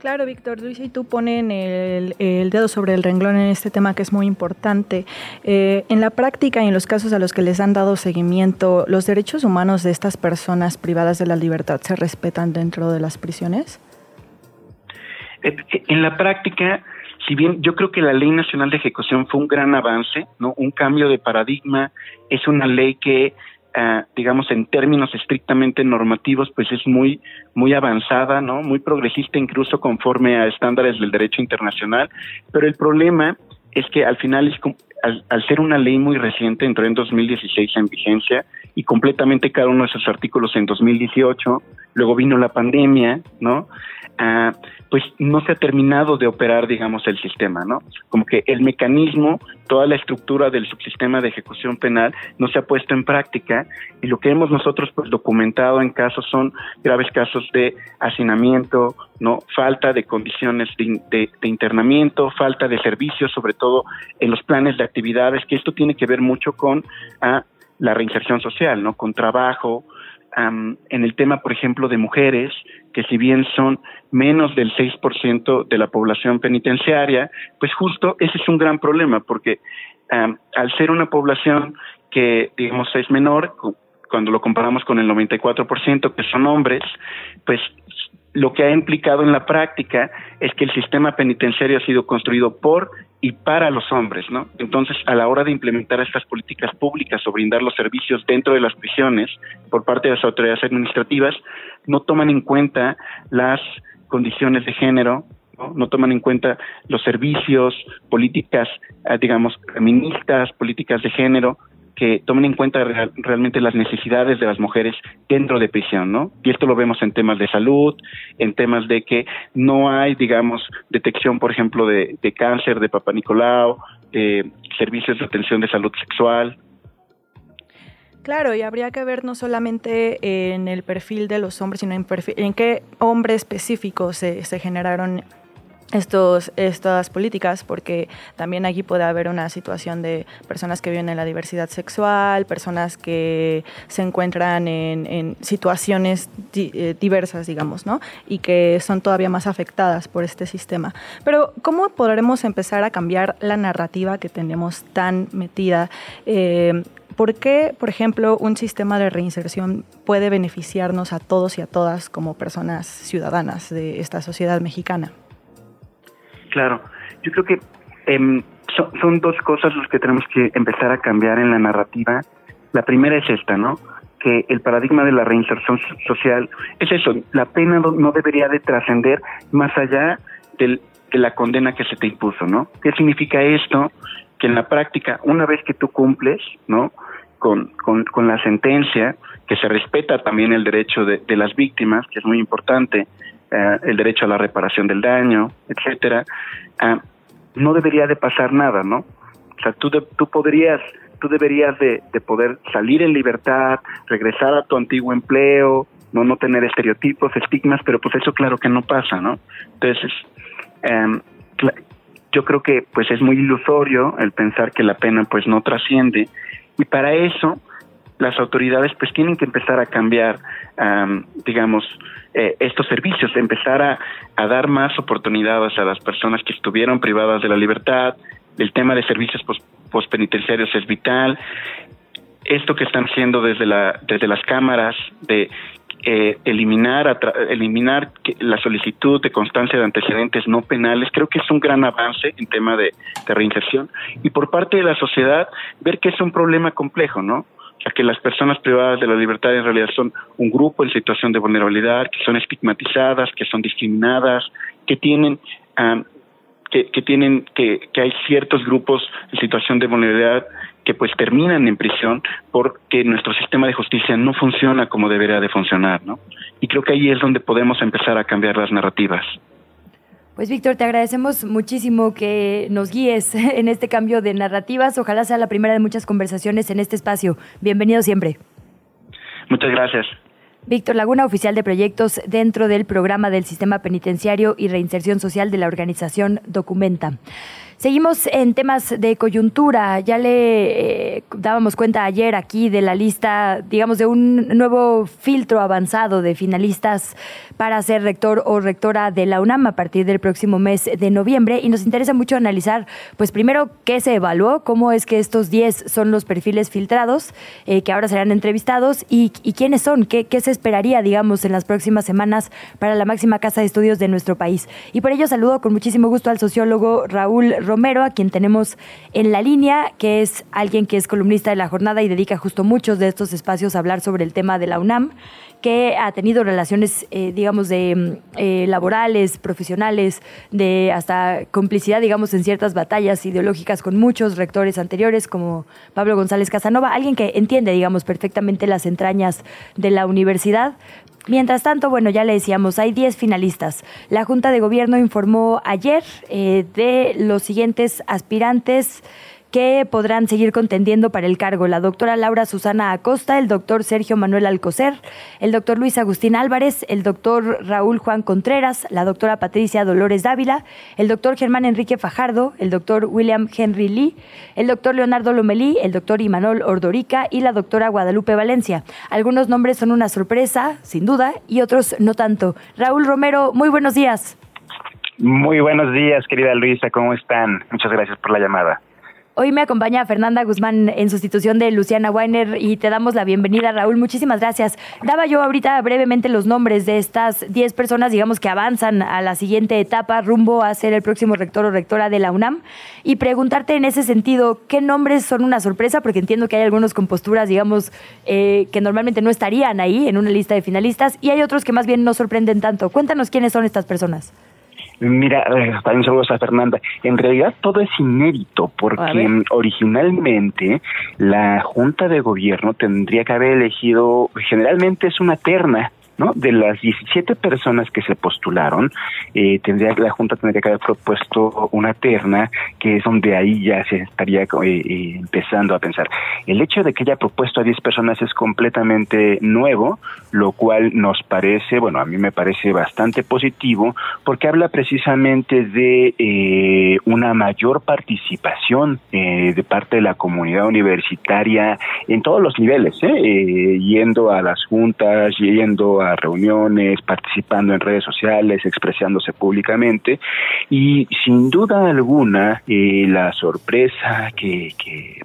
Claro, Víctor, Luis y tú ponen el, dedo sobre el renglón en este tema que es muy importante. Eh, en la práctica y en los casos a los que les han dado seguimiento, ¿los derechos humanos de estas personas privadas de la libertad se respetan dentro de las prisiones? En la práctica, si bien yo creo que la Ley Nacional de Ejecución fue un gran avance, ¿no? Un cambio de paradigma, es una ley que Ah, digamos en términos estrictamente normativos pues es muy muy avanzada no muy progresista incluso conforme a estándares del derecho internacional. Pero el problema es que al final es al, al ser una ley muy reciente entró en 2016 en vigencia y completamente cada uno de esos artículos en 2018 luego vino la pandemia no Ah, pues no se ha terminado de operar, digamos, el sistema, ¿no? Como que el mecanismo, toda la estructura del subsistema de ejecución penal no se ha puesto en práctica y lo que hemos nosotros pues documentado en casos son graves casos de hacinamiento, no falta de condiciones de, internamiento, falta de servicios, sobre todo en los planes de actividades, que esto tiene que ver mucho con ah, la reinserción social, ¿no? Con trabajo, en el tema, por ejemplo, de mujeres, que si bien son menos del 6% de la población penitenciaria, pues justo ese es un gran problema, porque al ser una población que, digamos, es menor, cuando lo comparamos con el 94% que son hombres, pues lo que ha implicado en la práctica es que el sistema penitenciario ha sido construido por y para los hombres, ¿no? Entonces, a la hora de implementar estas políticas públicas o brindar los servicios dentro de las prisiones por parte de las autoridades administrativas, no toman en cuenta las condiciones de género, no, toman en cuenta los servicios, políticas, eh, digamos, feministas, políticas de género, que tomen en cuenta realmente las necesidades de las mujeres dentro de prisión, ¿no? Y esto lo vemos en temas de salud, en temas de que no hay, digamos, detección, por ejemplo, de, cáncer de Papa Nicolau, de servicios de atención de salud sexual, Claro, y habría que ver no solamente en el perfil de los hombres, sino en, en qué hombre específico se, se generaron estos, estas políticas, porque también aquí puede haber una situación de personas que viven en la diversidad sexual, personas que se encuentran en, en situaciones eh, diversas, digamos, ¿no? Y que son todavía más afectadas por este sistema. Pero, ¿cómo podremos empezar a cambiar la narrativa que tenemos tan metida? Eh, ¿Por qué, por ejemplo, un sistema de reinserción puede beneficiarnos a todos y a todas como personas ciudadanas de esta sociedad mexicana? Claro, yo creo que em, son, dos cosas las que tenemos que empezar a cambiar en la narrativa. La primera es esta, ¿no? Que el paradigma de la reinserción social es eso, la pena no debería de trascender más allá de la condena que se te impuso, ¿no? ¿Qué significa esto? Que en la práctica, una vez que tú cumples, ¿no? Con, con, la sentencia, que se respeta también el derecho de, de las víctimas, que es muy importante, eh, el derecho a la reparación del daño, etcétera, eh, no debería de pasar nada, ¿no? O sea, tú, tú podrías, tú deberías de, poder salir en libertad, regresar a tu antiguo empleo, no no tener estereotipos, estigmas, pero pues eso claro que no pasa, ¿no? Entonces, em, yo creo que pues es muy ilusorio el pensar que la pena pues no trasciende y para eso las autoridades pues tienen que empezar a cambiar, digamos, eh, estos servicios, empezar a, dar más oportunidades a las personas que estuvieron privadas de la libertad. El tema de servicios postpenitenciarios es vital. Esto que están haciendo desde, la, desde las cámaras de eh, eliminar eliminar la solicitud de constancia de antecedentes no penales creo que es un gran avance en tema de, de reinserción y por parte de la sociedad ver que es un problema complejo no a que las personas privadas de la libertad en realidad son un grupo en situación de vulnerabilidad, que son estigmatizadas, que son discriminadas, que tienen que, que, tienen que, que hay ciertos grupos en situación de vulnerabilidad que pues terminan en prisión porque nuestro sistema de justicia no funciona como debería de funcionar, ¿no? Y creo que ahí es donde podemos empezar a cambiar las narrativas. Pues Víctor, te agradecemos muchísimo que nos guíes en este cambio de narrativas. Ojalá sea la primera de muchas conversaciones en este espacio. Bienvenido siempre. Muchas gracias. Víctor Laguna, oficial de proyectos dentro del programa del Sistema Penitenciario y Reinserción Social de la organización Documenta. Seguimos en temas de coyuntura. Ya le eh, dábamos cuenta ayer aquí de la lista, digamos, de un nuevo filtro avanzado de finalistas para ser rector o rectora de la UNAM a partir del próximo mes de noviembre. Y nos interesa mucho analizar, pues primero, qué se evaluó, cómo es que estos 10 son los perfiles filtrados eh, que ahora serán entrevistados y, quiénes son, qué, qué se esperaría, digamos, en las próximas semanas para la máxima casa de estudios de nuestro país. Y por ello saludo con muchísimo gusto al sociólogo Raúl Romero, a quien tenemos en la línea, que es alguien que es columnista de la jornada y dedica justo muchos de estos espacios a hablar sobre el tema de la UNAM que ha tenido relaciones, eh, digamos, de mm, eh, laborales, profesionales, de hasta complicidad, digamos, en ciertas batallas ideológicas con muchos rectores anteriores, como Pablo González Casanova, alguien que entiende, digamos, perfectamente las entrañas de la universidad, Mientras tanto, bueno, ya le decíamos, hay 10 finalistas. La Junta de Gobierno informó ayer eh, de los siguientes aspirantes que podrán seguir contendiendo para el cargo. La doctora Laura Susana Acosta, el doctor Sergio Manuel Alcocer, el doctor Luis Agustín Álvarez, el doctor Raúl Juan Contreras, la doctora Patricia Dolores Dávila, el doctor Germán Enrique Fajardo, el doctor William Henry Lee, el doctor Leonardo Lomelí, el doctor Imanol Ordorica y la doctora Guadalupe Valencia. Algunos nombres son una sorpresa, sin duda, y otros no tanto. Raúl Romero, muy buenos días. Muy buenos días, querida Luisa, ¿cómo están? Muchas gracias por la llamada. Hoy me acompaña Fernanda Guzmán en sustitución de Luciana Weiner y te damos la bienvenida, Raúl. Muchísimas gracias. Daba yo ahorita brevemente los nombres de estas 10 personas, digamos, que avanzan a la siguiente etapa rumbo a ser el próximo rector o rectora de la UNAM y preguntarte en ese sentido, ¿qué nombres son una sorpresa? Porque entiendo que hay algunos con posturas, digamos, eh, que normalmente no estarían ahí en una lista de finalistas y hay otros que más bien no sorprenden tanto. Cuéntanos quiénes son estas personas. Mira, eh, también saludos a Fernanda. En realidad todo es inédito porque originalmente la Junta de Gobierno tendría que haber elegido, generalmente es una terna ¿no? De las 17 personas que se postularon, eh, tendría la Junta tendría que haber propuesto una terna, que es donde ahí ya se estaría eh, empezando a pensar. El hecho de que haya propuesto a 10 personas es completamente nuevo, lo cual nos parece, bueno, a mí me parece bastante positivo, porque habla precisamente de una mayor participación de parte de la comunidad universitaria en todos los niveles, yendo a las juntas, yendo a reuniones, participando en redes sociales, expresándose públicamente. Y sin duda alguna eh, la sorpresa que,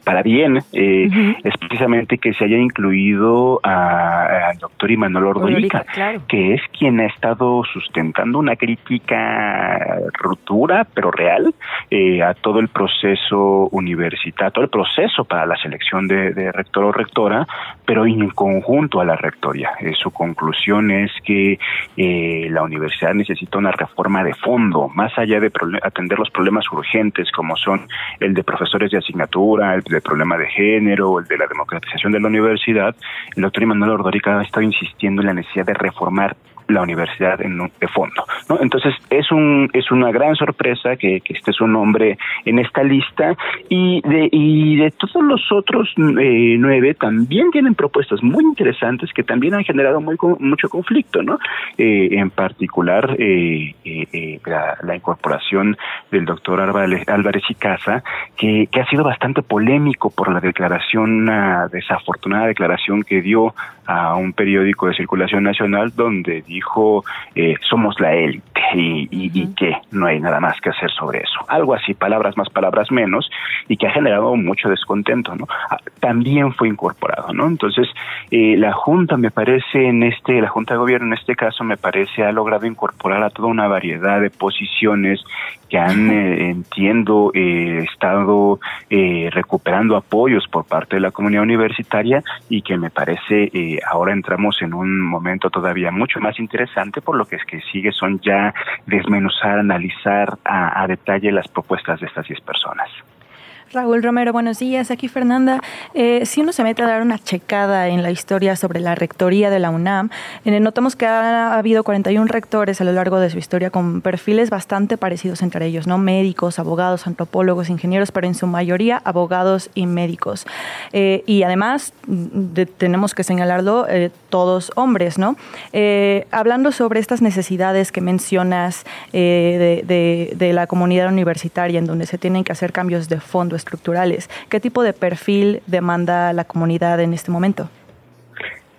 para bien eh, es precisamente que se haya incluido al doctor Imanol Ordóñiga, que es quien ha estado sustentando una crítica ruptura pero real eh, a todo el proceso universitario, todo el proceso para la selección de, de rector o rectora, pero en conjunto a la rectoría. su conclusión es que eh, la universidad necesita una reforma de fondo, más allá de atender los problemas urgentes como son el de profesores de asignatura, el de problema de género, el de la democratización de la universidad. El doctor Manuel Ordorica ha estado insistiendo en la necesidad de reformar la universidad en, de fondo. ¿no? Entonces es un es una gran sorpresa que, que este es un nombre en esta lista y de y de todos los otros eh, nueve también tienen propuestas muy interesantes que también han generado mucho conflicto, ¿no? Eh, en particular eh, la, incorporación del doctor Álvarez y Casa que, que ha sido bastante polémico por la declaración una desafortunada declaración que dio a un periódico de circulación nacional donde dijo eh, somos la élite y, y, que no hay nada más que hacer sobre eso. Algo así, palabras más, palabras menos, y que ha generado mucho descontento, ¿no? Ah, también fue incorporado, ¿no? Entonces, eh, la Junta me parece en este, la Junta de Gobierno en este caso me parece ha logrado incorporar a toda una variedad de posiciones que han, eh, entiendo, eh, estado eh, recuperando apoyos por parte de la comunidad universitaria y que me parece ahora entramos en un momento todavía mucho más interesante por lo que es que sigue son ya desmenuzar, analizar a, a detalle las propuestas de estas 10 personas. Raúl Romero, buenos días. Aquí Fernanda. Eh, si uno se mete a dar una checada en la historia sobre la rectoría de la UNAM, eh, notamos que ha, habido 41 rectores a lo largo de su historia con perfiles bastante parecidos entre ellos, ¿no? Médicos, abogados, antropólogos, ingenieros, pero en su mayoría abogados y médicos. Eh, y además, tenemos que señalarlo, todos hombres, ¿no? hablando sobre estas necesidades que mencionas de, de la comunidad universitaria, en donde se tienen que hacer cambios de fondo estructurales. ¿Qué tipo de perfil demanda la comunidad en este momento?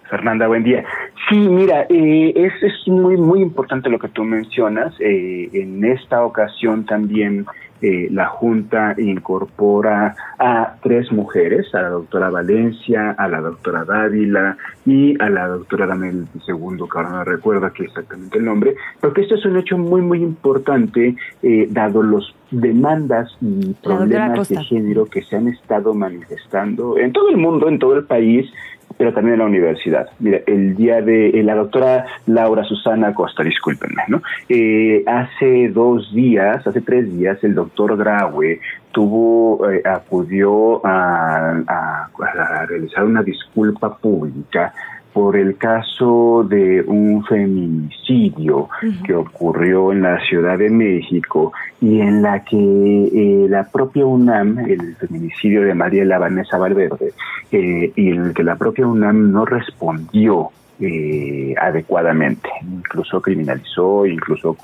Fernanda, buen día. Sí, mira, eh, es, muy, muy importante lo que tú mencionas. Eh, en esta ocasión también eh, la Junta incorpora a tres mujeres, a la doctora Valencia, a la doctora Dávila y a la doctora Damel II, que ahora no recuerdo aquí exactamente el nombre, porque esto es un hecho muy, muy importante, eh, dado los demandas y problemas de género que se han estado manifestando en todo el mundo, en todo el país, pero también en la universidad. Mira, el día de eh, la doctora Laura Susana Costa, discúlpenme, ¿no? Eh, hace dos días, hace tres días, el doctor Graue tuvo, eh, acudió a, a, realizar una disculpa pública por el caso de un feminicidio que ocurrió en la Ciudad de México y en la que eh, la propia UNAM, el feminicidio de María Vanessa Valverde, eh, y en el que la propia UNAM no respondió eh, adecuadamente, incluso criminalizó, incluso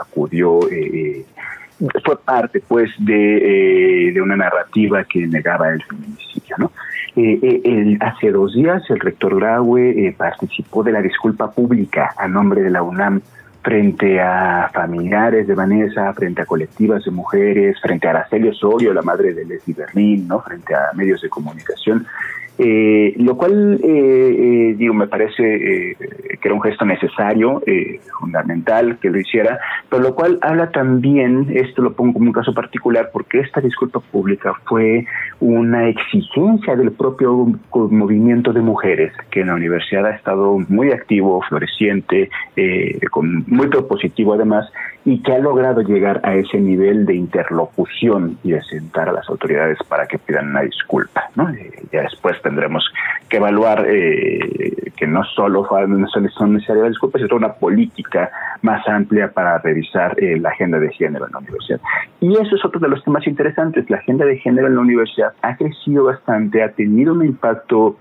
acudió fue parte pues de, de, una narrativa que negaba el feminicidio, ¿no? Eh, eh, hace dos días el rector Graue eh, participó de la disculpa pública a nombre de la UNAM frente a familiares de Vanessa, frente a colectivas de mujeres, frente a Araceli Osorio, la madre de Leslie Berlín, ¿no? frente a medios de comunicación. Eh, lo cual, eh, eh, digo, me parece eh, que era un gesto necesario, eh, fundamental que lo hiciera, pero lo cual habla también, esto lo pongo como un caso particular, porque esta disculpa pública fue una exigencia del propio movimiento de mujeres, que en la universidad ha estado muy activo, floreciente, con, muy propositivo además, y que ha logrado llegar a ese nivel de interlocución y de sentar a las autoridades para que pidan una disculpa. ¿no? Eh, ya después tendremos que evaluar eh, que no solo son necesarias disculpas, sino una política más amplia para revisar eh, la agenda de género en la universidad. Y eso es otro de los temas interesantes. La agenda de género en la universidad ha crecido bastante, ha tenido un impacto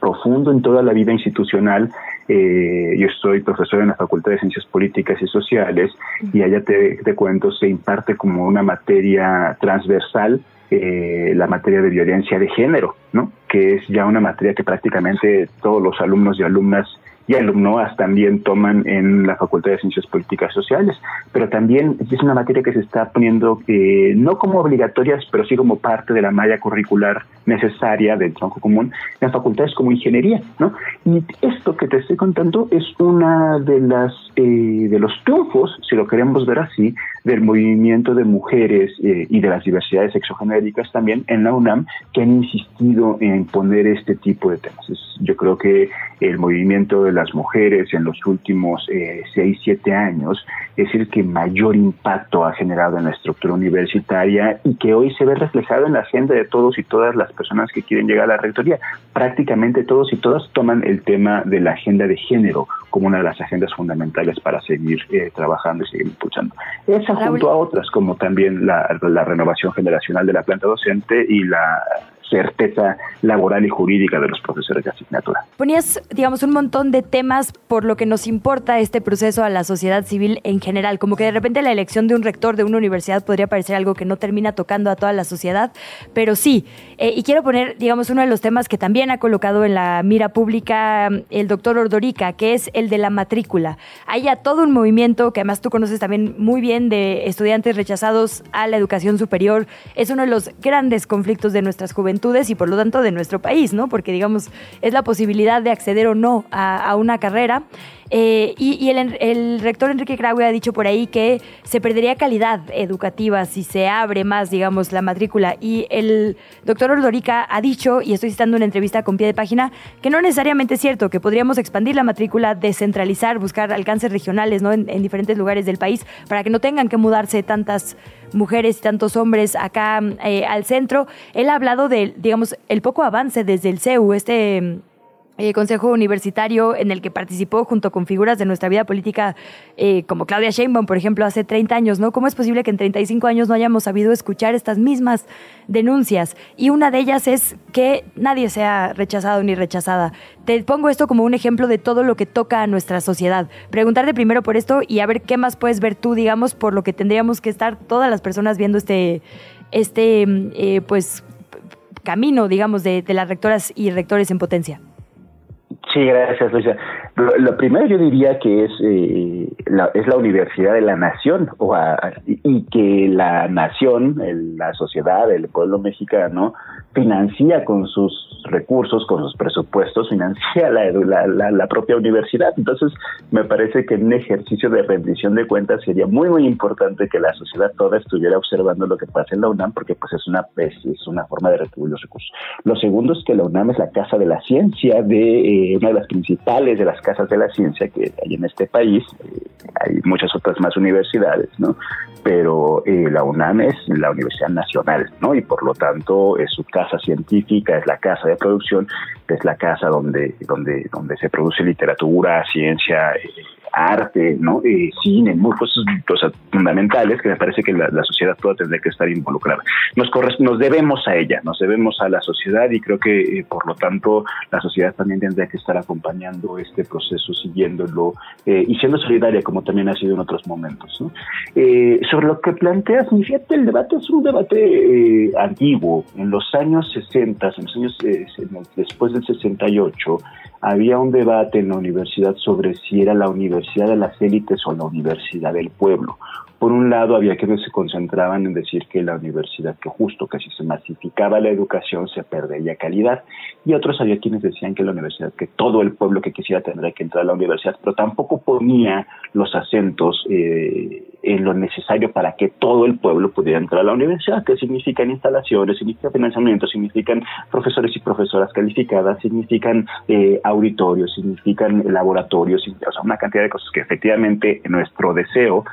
profundo en toda la vida institucional. Eh, yo soy profesor en la Facultad de Ciencias Políticas y Sociales y allá te, te cuento, se imparte como una materia transversal eh, la materia de violencia de género, ¿no? que es ya una materia que prácticamente todos los alumnos y alumnas y alumnoas también toman en la Facultad de Ciencias Políticas Sociales, pero también es una materia que se está poniendo eh, no como obligatorias, pero sí como parte de la malla curricular necesaria del tronco común en facultades como ingeniería, ¿no? Y esto que te estoy contando es una de las eh, de los triunfos, si lo queremos ver así, del movimiento de mujeres eh, y de las diversidades sexogenéricas también en la UNAM que han insistido en poner este tipo de temas. yo creo que el movimiento de las mujeres en los últimos eh, seis, siete años es el que mayor impacto ha generado en la estructura universitaria y que hoy se ve reflejado en la agenda de todos y todas las personas que quieren llegar a la rectoría. Prácticamente todos y todas toman el tema de la agenda de género como una de las agendas fundamentales para seguir eh, trabajando y seguir impulsando. Esa junto a otras, como también la renovación generacional de la planta docente y la certeza laboral y jurídica de los profesores de asignatura. Ponías, digamos, un montón de temas por lo que nos importa este proceso a la sociedad civil en general, como que de repente la elección de un rector de una universidad podría parecer algo que no termina tocando a toda la sociedad, pero sí. Eh, y quiero poner, digamos, uno de los temas que también ha colocado en la mira pública mm, el doctor Ordorica, que es el de la matrícula. Hay ya todo un movimiento que además tú conoces también muy bien de estudiantes rechazados a la educación superior. Es uno de los grandes conflictos de nuestras juventudes y por lo tanto de nuestro país, ¿no? Porque digamos, es la posibilidad de acceder o no a, una carrera. Eh, y, el, rector Enrique Graue ha dicho por ahí que se perdería calidad educativa si se abre más, digamos, la matrícula. Y el doctor Ordorica ha dicho, y estoy citando una entrevista con pie de página, que no necesariamente es cierto, que podríamos expandir la matrícula, descentralizar, buscar alcances regionales ¿no? en, en diferentes lugares del país para que no tengan que mudarse tantas mujeres y tantos hombres acá eh, al centro. Él ha hablado de, digamos, el poco avance desde el CEU, este eh, consejo Universitario en el que participó junto con figuras de nuestra vida política eh, como Claudia Sheinbaum, por ejemplo, hace 30 años, ¿no? ¿Cómo es posible que en 35 años no hayamos sabido escuchar estas mismas denuncias? Y una de ellas es que nadie sea rechazado ni rechazada. Te pongo esto como un ejemplo de todo lo que toca a nuestra sociedad. Preguntarte primero por esto y a ver qué más puedes ver tú, digamos, por lo que tendríamos que estar todas las personas viendo este, este eh, pues, camino, digamos, de las rectoras y rectores en potencia. Sí, gracias, Luisa. Lo, primero yo diría que es, eh, la, es la Universidad de la Nación o y que la nación, la sociedad, el pueblo mexicano financia con sus recursos, con sus presupuestos, financia la, la, la, propia universidad. Entonces, me parece que en un ejercicio de rendición de cuentas sería muy, muy importante que la sociedad toda estuviera observando lo que pasa en la UNAM, porque pues es una, es, una forma de retribuir los recursos. Lo segundo es que la UNAM es la casa de la ciencia, de eh, una de las principales de las casas de la ciencia que hay en este país. Eh, hay muchas otras más universidades, ¿no? Pero eh, la UNAM es la Universidad Nacional, ¿no? Y por lo tanto es su casa científica, es la casa de producción, es la casa donde, donde, donde se produce literatura, ciencia, eh, arte, ¿no? Eh, cine, cosas, fundamentales que me parece que la, sociedad toda tendría que estar involucrada. Nos, nos debemos a ella, nos debemos a la sociedad y creo que eh, por lo tanto la sociedad también tendría que estar acompañando este proceso, siguiéndolo eh, y siendo solidaria como también ha sido en otros momentos. Eh, sobre lo que planteas, fíjate, el debate es un debate antiguo. En los años 60, en los años después del 68, había un debate en la universidad sobre si era la universidad de las élites o la universidad del pueblo. Por un lado, había quienes se concentraban en decir que la universidad, que justo que si se masificaba la educación se perdería calidad, y otros había quienes decían que la universidad, que todo el pueblo que quisiera tendría que entrar a la universidad, pero tampoco ponía los acentos eh, en lo necesario para que todo el pueblo pudiera entrar a la universidad, que significan instalaciones, significan financiamiento, significan profesores y profesoras calificadas, significan eh, auditorios, significan laboratorios, o sea, una cantidad de cosas que efectivamente nuestro deseo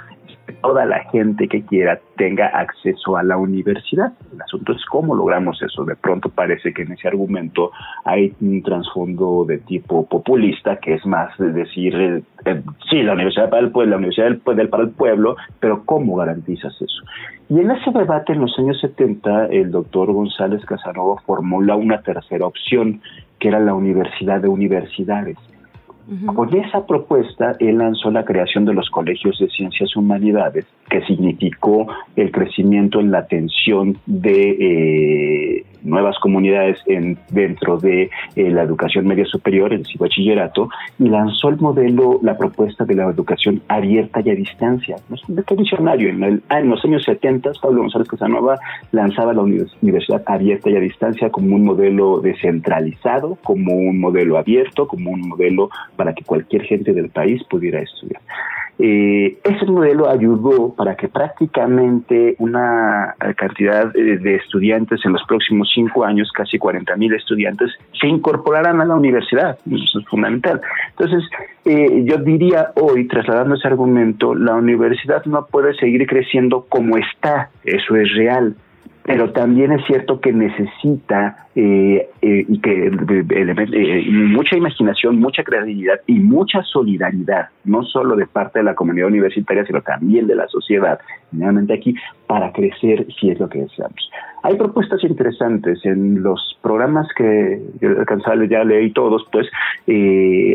toda la gente que quiera tenga acceso a la universidad. El asunto es cómo logramos eso. De pronto parece que en ese argumento hay un trasfondo de tipo populista, que es más de decir, eh, eh, sí, la universidad para el pueblo, la universidad del, para el pueblo, pero ¿cómo garantizas eso? Y en ese debate en los años 70, el doctor González Casanova formula una tercera opción, que era la universidad de universidades con esa propuesta, él lanzó la creación de los colegios de ciencias humanidades, que significó el crecimiento en la atención de eh, nuevas comunidades en, dentro de eh, la educación media superior, el bachillerato, y lanzó el modelo, la propuesta de la educación abierta y a distancia. Es un visionario. En, el, ah, en los años 70, Pablo González Casanova lanzaba la universidad abierta y a distancia como un modelo descentralizado, como un modelo abierto, como un modelo para que cualquier gente del país pudiera estudiar. Eh, ese modelo ayudó para que prácticamente una cantidad de estudiantes en los próximos cinco años, casi 40 mil estudiantes, se incorporaran a la universidad. Eso es fundamental. Entonces, eh, yo diría hoy, trasladando ese argumento, la universidad no puede seguir creciendo como está. Eso es real pero también es cierto que necesita eh, eh, eh, mucha imaginación, mucha creatividad y mucha solidaridad, no solo de parte de la comunidad universitaria, sino también de la sociedad, generalmente aquí, para crecer si es lo que deseamos. Hay propuestas interesantes en los programas que yo ya leí todos, pues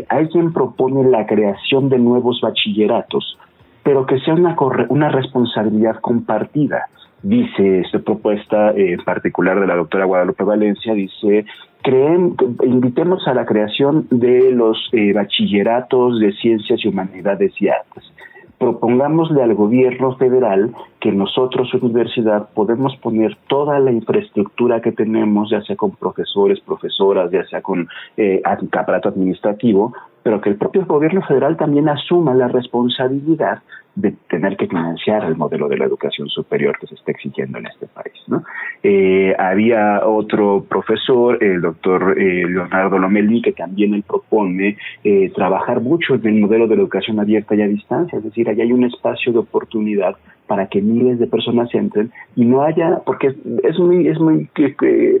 alguien propone la creación de nuevos bachilleratos, pero que sea una, una responsabilidad compartida dice esta propuesta eh, en particular de la doctora Guadalupe Valencia, dice, creen, invitemos a la creación de los eh, bachilleratos de ciencias y humanidades y artes. Propongámosle al gobierno federal que nosotros, universidad, podemos poner toda la infraestructura que tenemos, ya sea con profesores, profesoras, ya sea con eh, aparato administrativo, pero que el propio gobierno federal también asuma la responsabilidad de tener que financiar el modelo de la educación superior que se está exigiendo en este país. Eh, había otro profesor, el doctor eh, Leonardo Lomelí, que también él propone eh, trabajar mucho en el modelo de la educación abierta y a distancia, es decir, ahí hay un espacio de oportunidad para que miles de personas entren y no haya, porque es muy, es muy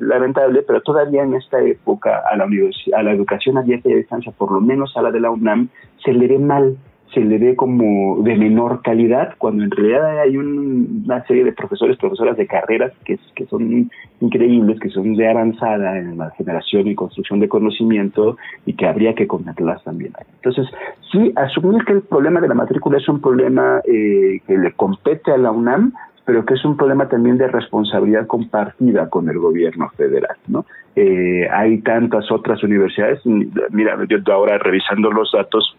lamentable, pero todavía en esta época a la, a la educación abierta y a distancia, por lo menos a la de la UNAM, se le ve mal se le ve como de menor calidad, cuando en realidad hay una serie de profesores, profesoras de carreras que, que son increíbles, que son de avanzada en la generación y construcción de conocimiento y que habría que contemplarlas también. Entonces, sí, asumir que el problema de la matrícula es un problema eh, que le compete a la UNAM, pero que es un problema también de responsabilidad compartida con el gobierno federal, ¿no? Eh, hay tantas otras universidades, mira, yo ahora revisando los datos,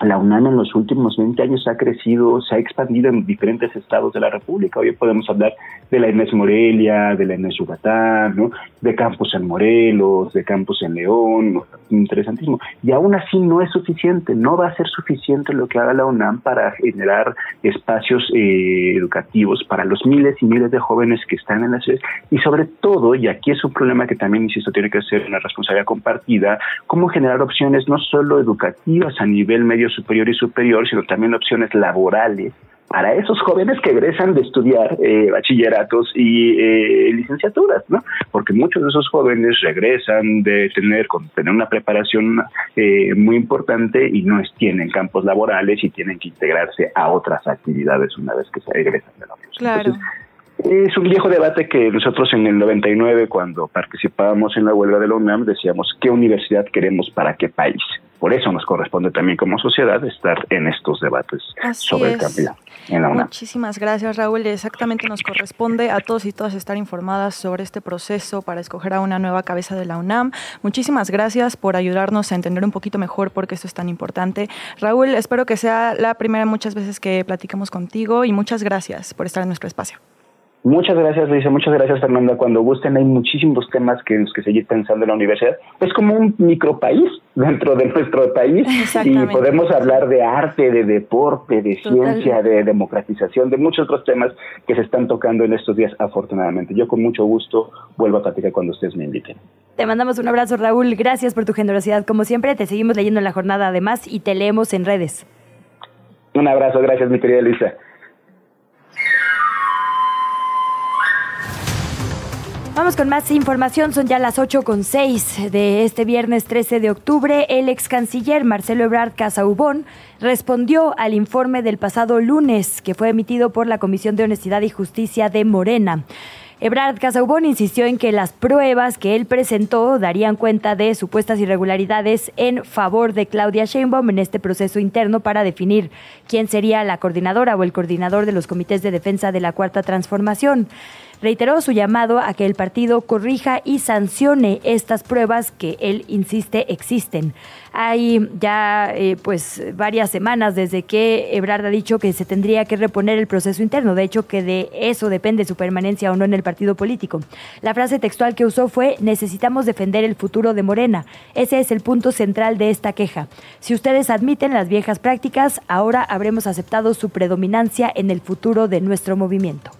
la UNAM en los últimos 20 años ha crecido, se ha expandido en diferentes estados de la República. Hoy podemos hablar de la Inés Morelia, de la Inés Yucatán, ¿no? de campus en Morelos, de campus en León, interesantísimo. Y aún así no es suficiente, no va a ser suficiente lo que haga la UNAM para generar espacios eh, educativos para los miles y miles de jóvenes que están en la ciudad. Y sobre todo, y aquí es un problema que también, insisto, tiene que ser una responsabilidad compartida, cómo generar opciones no solo educativas a nivel medio superior y superior, sino también opciones laborales para esos jóvenes que egresan de estudiar eh, bachilleratos y eh, licenciaturas, ¿no? Porque muchos de esos jóvenes regresan de tener, con, tener una preparación eh, muy importante y no tienen campos laborales y tienen que integrarse a otras actividades una vez que se egresan de la universidad. Claro. Es un viejo debate que nosotros en el 99, cuando participábamos en la huelga de la UNAM, decíamos qué universidad queremos para qué país. Por eso nos corresponde también como sociedad estar en estos debates sobre el cambio en la UNAM. Muchísimas gracias, Raúl. Exactamente nos corresponde a todos y todas estar informadas sobre este proceso para escoger a una nueva cabeza de la UNAM. Muchísimas gracias por ayudarnos a entender un poquito mejor por qué esto es tan importante. Raúl, espero que sea la primera muchas veces que platicamos contigo y muchas gracias por estar en nuestro espacio. Muchas gracias, Luisa. Muchas gracias, Fernanda. Cuando gusten, hay muchísimos temas que los que seguir pensando en la universidad. Es como un micropaís dentro de nuestro país y podemos hablar de arte, de deporte, de ciencia, de democratización, de muchos otros temas que se están tocando en estos días, afortunadamente. Yo con mucho gusto vuelvo a platicar cuando ustedes me inviten. Te mandamos un abrazo, Raúl. Gracias por tu generosidad. Como siempre, te seguimos leyendo en la jornada además y te leemos en redes. Un abrazo. Gracias, mi querida Luisa. Vamos con más información, son ya las 8 con 6 de este viernes 13 de octubre. El ex canciller Marcelo Ebrard Casaubón respondió al informe del pasado lunes que fue emitido por la Comisión de Honestidad y Justicia de Morena. Ebrard Casaubón insistió en que las pruebas que él presentó darían cuenta de supuestas irregularidades en favor de Claudia Sheinbaum en este proceso interno para definir quién sería la coordinadora o el coordinador de los comités de defensa de la Cuarta Transformación reiteró su llamado a que el partido corrija y sancione estas pruebas que él insiste existen. Hay ya eh, pues varias semanas desde que Ebrard ha dicho que se tendría que reponer el proceso interno, de hecho que de eso depende su permanencia o no en el partido político. La frase textual que usó fue necesitamos defender el futuro de Morena. Ese es el punto central de esta queja. Si ustedes admiten las viejas prácticas, ahora habremos aceptado su predominancia en el futuro de nuestro movimiento.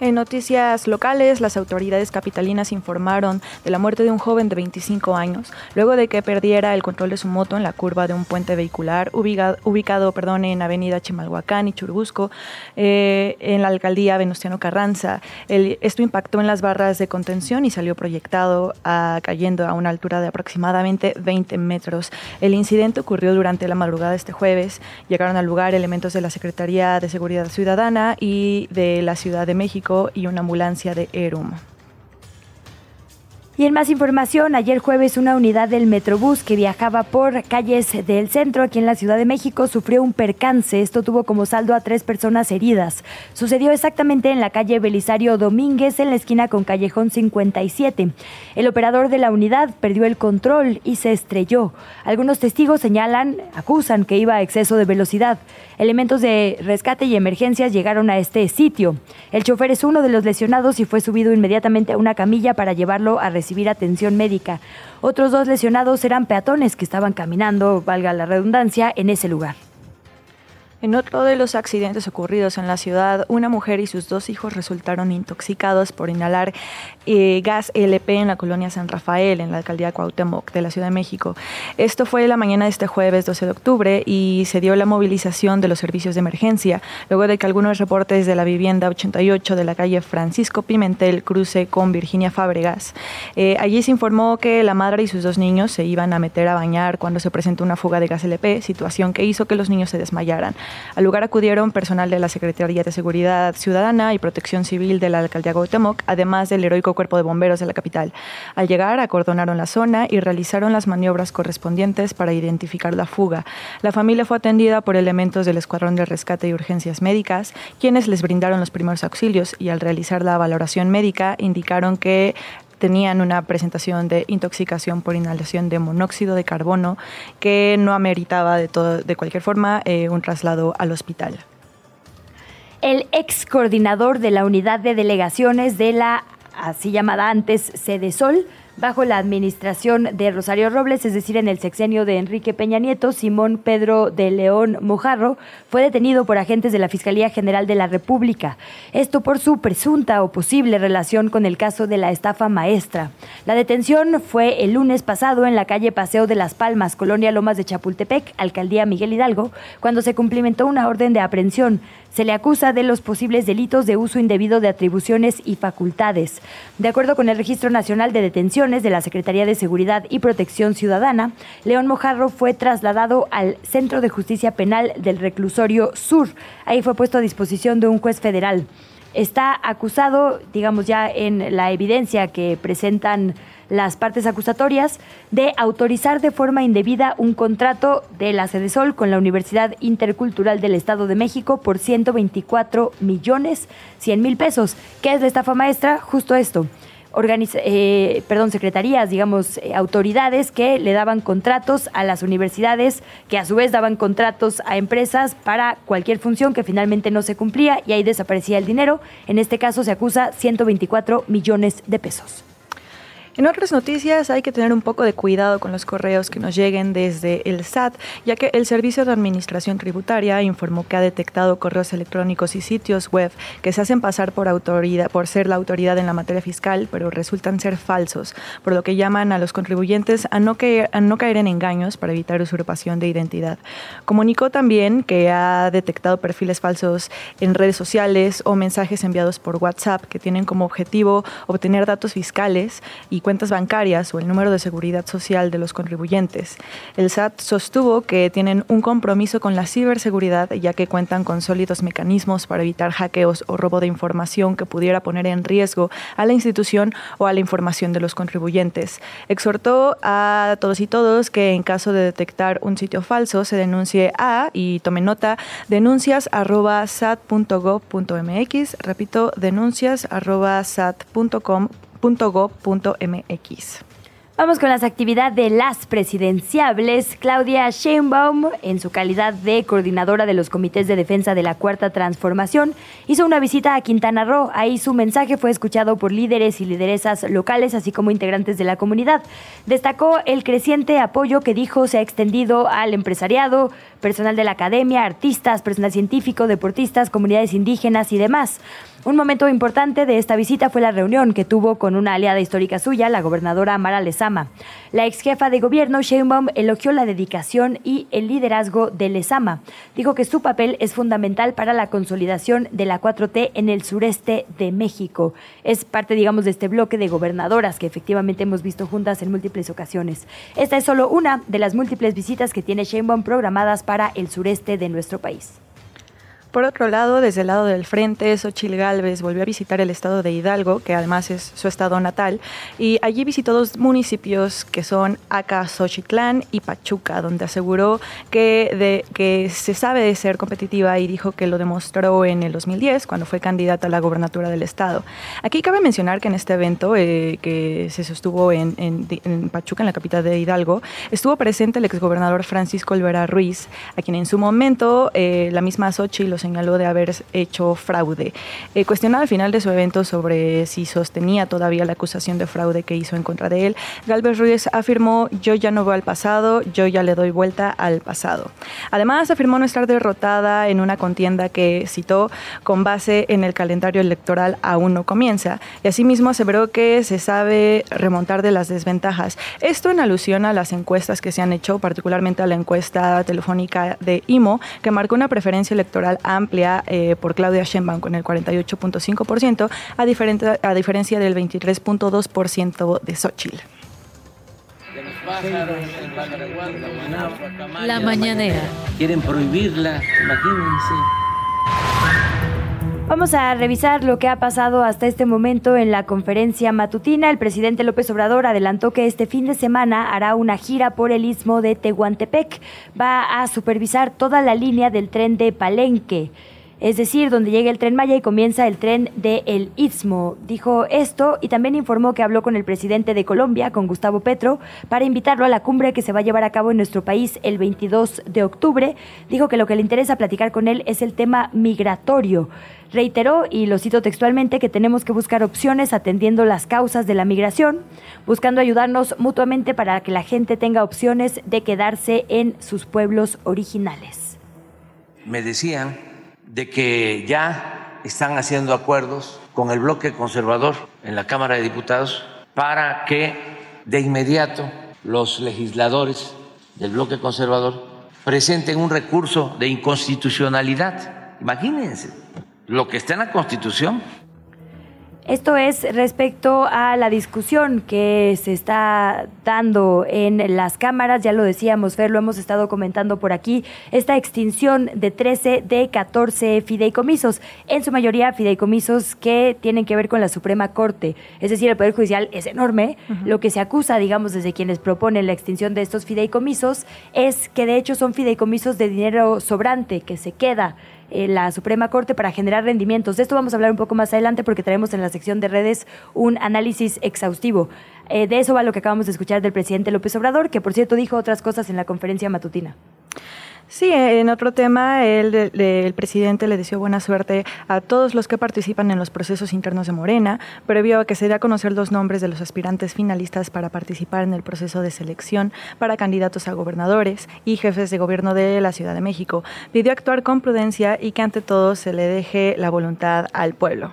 En noticias locales, las autoridades capitalinas informaron de la muerte de un joven de 25 años luego de que perdiera el control de su moto en la curva de un puente vehicular ubicado, ubicado perdón, en Avenida Chimalhuacán y Churubusco, eh, en la alcaldía Venustiano Carranza. esto impactó en las barras de contención y salió proyectado cayendo a una altura de aproximadamente 20 metros. El incidente ocurrió durante la madrugada este jueves. Llegaron al lugar elementos de la Secretaría de Seguridad Ciudadana y de la Ciudad de México y una ambulancia de ERUM. Y en más información, ayer jueves una unidad del Metrobús que viajaba por calles del centro aquí en la Ciudad de México sufrió un percance. Esto tuvo como saldo a tres personas heridas. Sucedió exactamente en la calle Belisario Domínguez, en la esquina con Callejón 57. El operador de la unidad perdió el control y se estrelló. Algunos testigos señalan, acusan que iba a exceso de velocidad. Elementos de rescate y emergencias llegaron a este sitio. El chofer es uno de los lesionados y fue subido inmediatamente a una camilla para llevarlo a recibir atención médica. Otros dos lesionados eran peatones que estaban caminando, valga la redundancia, en ese lugar. En otro de los accidentes ocurridos en la ciudad, una mujer y sus dos hijos resultaron intoxicados por inhalar eh, gas LP en la colonia San Rafael, en la alcaldía Cuauhtémoc de la Ciudad de México. Esto fue la mañana de este jueves 12 de octubre y se dio la movilización de los servicios de emergencia, luego de que algunos reportes de la vivienda 88 de la calle Francisco Pimentel cruce con Virginia Fábregas. Eh, allí se informó que la madre y sus dos niños se iban a meter a bañar cuando se presentó una fuga de gas LP, situación que hizo que los niños se desmayaran. Al lugar acudieron personal de la Secretaría de Seguridad Ciudadana y Protección Civil de la Alcaldía Gautemoc, además del heroico Cuerpo de Bomberos de la capital. Al llegar, acordonaron la zona y realizaron las maniobras correspondientes para identificar la fuga. La familia fue atendida por elementos del Escuadrón de Rescate y Urgencias Médicas, quienes les brindaron los primeros auxilios y al realizar la valoración médica indicaron que tenían una presentación de intoxicación por inhalación de monóxido de carbono que no ameritaba de, todo, de cualquier forma eh, un traslado al hospital. El ex coordinador de la unidad de delegaciones de la así llamada antes Sede Sol, bajo la administración de Rosario Robles, es decir, en el sexenio de Enrique Peña Nieto, Simón Pedro de León Mojarro fue detenido por agentes de la Fiscalía General de la República. Esto por su presunta o posible relación con el caso de la estafa maestra. La detención fue el lunes pasado en la calle Paseo de las Palmas, Colonia Lomas de Chapultepec, Alcaldía Miguel Hidalgo, cuando se cumplimentó una orden de aprehensión se le acusa de los posibles delitos de uso indebido de atribuciones y facultades. De acuerdo con el Registro Nacional de Detenciones de la Secretaría de Seguridad y Protección Ciudadana, León Mojarro fue trasladado al Centro de Justicia Penal del Reclusorio Sur. Ahí fue puesto a disposición de un juez federal. Está acusado, digamos ya en la evidencia que presentan las partes acusatorias de autorizar de forma indebida un contrato de la Sol con la Universidad Intercultural del Estado de México por 124 millones 100 mil pesos. ¿Qué es la estafa maestra? Justo esto. Eh, perdón, secretarías, digamos, eh, autoridades que le daban contratos a las universidades, que a su vez daban contratos a empresas para cualquier función que finalmente no se cumplía y ahí desaparecía el dinero. En este caso se acusa 124 millones de pesos. En otras noticias hay que tener un poco de cuidado con los correos que nos lleguen desde el SAT, ya que el Servicio de Administración Tributaria informó que ha detectado correos electrónicos y sitios web que se hacen pasar por autoridad, por ser la autoridad en la materia fiscal, pero resultan ser falsos, por lo que llaman a los contribuyentes a no caer, en engaños para evitar usurpación de identidad. Comunicó también que ha detectado perfiles falsos en redes sociales o mensajes enviados por WhatsApp que tienen como objetivo obtener datos fiscales y cuentas bancarias o el número de seguridad social de los contribuyentes. El SAT sostuvo que tienen un compromiso con la ciberseguridad ya que cuentan con sólidos mecanismos para evitar hackeos o robo de información que pudiera poner en riesgo a la institución o a la información de los contribuyentes. Exhortó a todos y todos que en caso de detectar un sitio falso se denuncie a, y tome nota, denuncias repito, denuncias Vamos con las actividades de las presidenciables. Claudia Sheinbaum, en su calidad de coordinadora de los comités de defensa de la Cuarta Transformación, hizo una visita a Quintana Roo. Ahí su mensaje fue escuchado por líderes y lideresas locales, así como integrantes de la comunidad. Destacó el creciente apoyo que dijo se ha extendido al empresariado, personal de la academia, artistas, personal científico, deportistas, comunidades indígenas y demás. Un momento importante de esta visita fue la reunión que tuvo con una aliada histórica suya, la gobernadora Mara Lezama. La ex jefa de gobierno, Sheinbaum, elogió la dedicación y el liderazgo de Lezama. Dijo que su papel es fundamental para la consolidación de la 4T en el sureste de México. Es parte, digamos, de este bloque de gobernadoras que efectivamente hemos visto juntas en múltiples ocasiones. Esta es solo una de las múltiples visitas que tiene Sheinbaum programadas para el sureste de nuestro país. Por otro lado, desde el lado del frente, Xochil Gálvez volvió a visitar el estado de Hidalgo, que además es su estado natal, y allí visitó dos municipios que son Xochitlán y Pachuca, donde aseguró que, de, que se sabe de ser competitiva y dijo que lo demostró en el 2010, cuando fue candidata a la gobernatura del estado. Aquí cabe mencionar que en este evento, eh, que se sostuvo en, en, Pachuca, en la capital de Hidalgo, estuvo presente el exgobernador Francisco Olvera Ruiz, a quien en su momento eh, la misma Xochitl señaló de haber hecho fraude. Eh, cuestionado al final de su evento sobre si sostenía todavía la acusación de fraude que hizo en contra de él, Galvez Ruiz afirmó, yo ya no voy al pasado, yo ya le doy vuelta al pasado. Además, afirmó no estar derrotada en una contienda que citó con base en el calendario electoral aún no comienza. Y asimismo aseveró que se sabe remontar de las desventajas. Esto en alusión a las encuestas que se han hecho, particularmente a la encuesta telefónica de IMO, que marcó una preferencia electoral amplia eh, por Claudia Sheinbaum con el 48.5%, a, a diferencia del 23.2% de Xochitl. La mañanera. Quieren prohibirla, imagínense. Vamos a revisar lo que ha pasado hasta este momento en la conferencia matutina. El presidente López Obrador adelantó que este fin de semana hará una gira por el istmo de Tehuantepec. Va a supervisar toda la línea del tren de Palenque es decir, donde llega el tren Maya y comienza el tren de El Istmo. Dijo esto y también informó que habló con el presidente de Colombia, con Gustavo Petro, para invitarlo a la cumbre que se va a llevar a cabo en nuestro país el 22 de octubre. Dijo que lo que le interesa platicar con él es el tema migratorio. Reiteró, y lo cito textualmente, que tenemos que buscar opciones atendiendo las causas de la migración, buscando ayudarnos mutuamente para que la gente tenga opciones de quedarse en sus pueblos originales. Me decían de que ya están haciendo acuerdos con el bloque conservador en la Cámara de Diputados para que de inmediato los legisladores del bloque conservador presenten un recurso de inconstitucionalidad. Imagínense lo que está en la Constitución esto es respecto a la discusión que se está dando en las cámaras, ya lo decíamos, Fer, lo hemos estado comentando por aquí, esta extinción de 13 de 14 fideicomisos, en su mayoría fideicomisos que tienen que ver con la Suprema Corte, es decir, el Poder Judicial es enorme, lo que se acusa, digamos, desde quienes proponen la extinción de estos fideicomisos es que de hecho son fideicomisos de dinero sobrante que se queda eh, la Suprema Corte para generar rendimientos. De esto vamos a hablar un poco más adelante porque traemos en la sección de redes un análisis exhaustivo. Eh, de eso va lo que acabamos de escuchar del presidente López Obrador, que por cierto dijo otras cosas en la conferencia matutina. Sí, en otro tema, el, el, presidente le deseó buena suerte a todos los que participan en los procesos internos de Morena, previo a que se dé a conocer los nombres de los aspirantes finalistas para participar en el proceso de selección para candidatos a gobernadores y jefes de gobierno de la Ciudad de México. Pidió actuar con prudencia y que ante todo se le deje la voluntad al pueblo.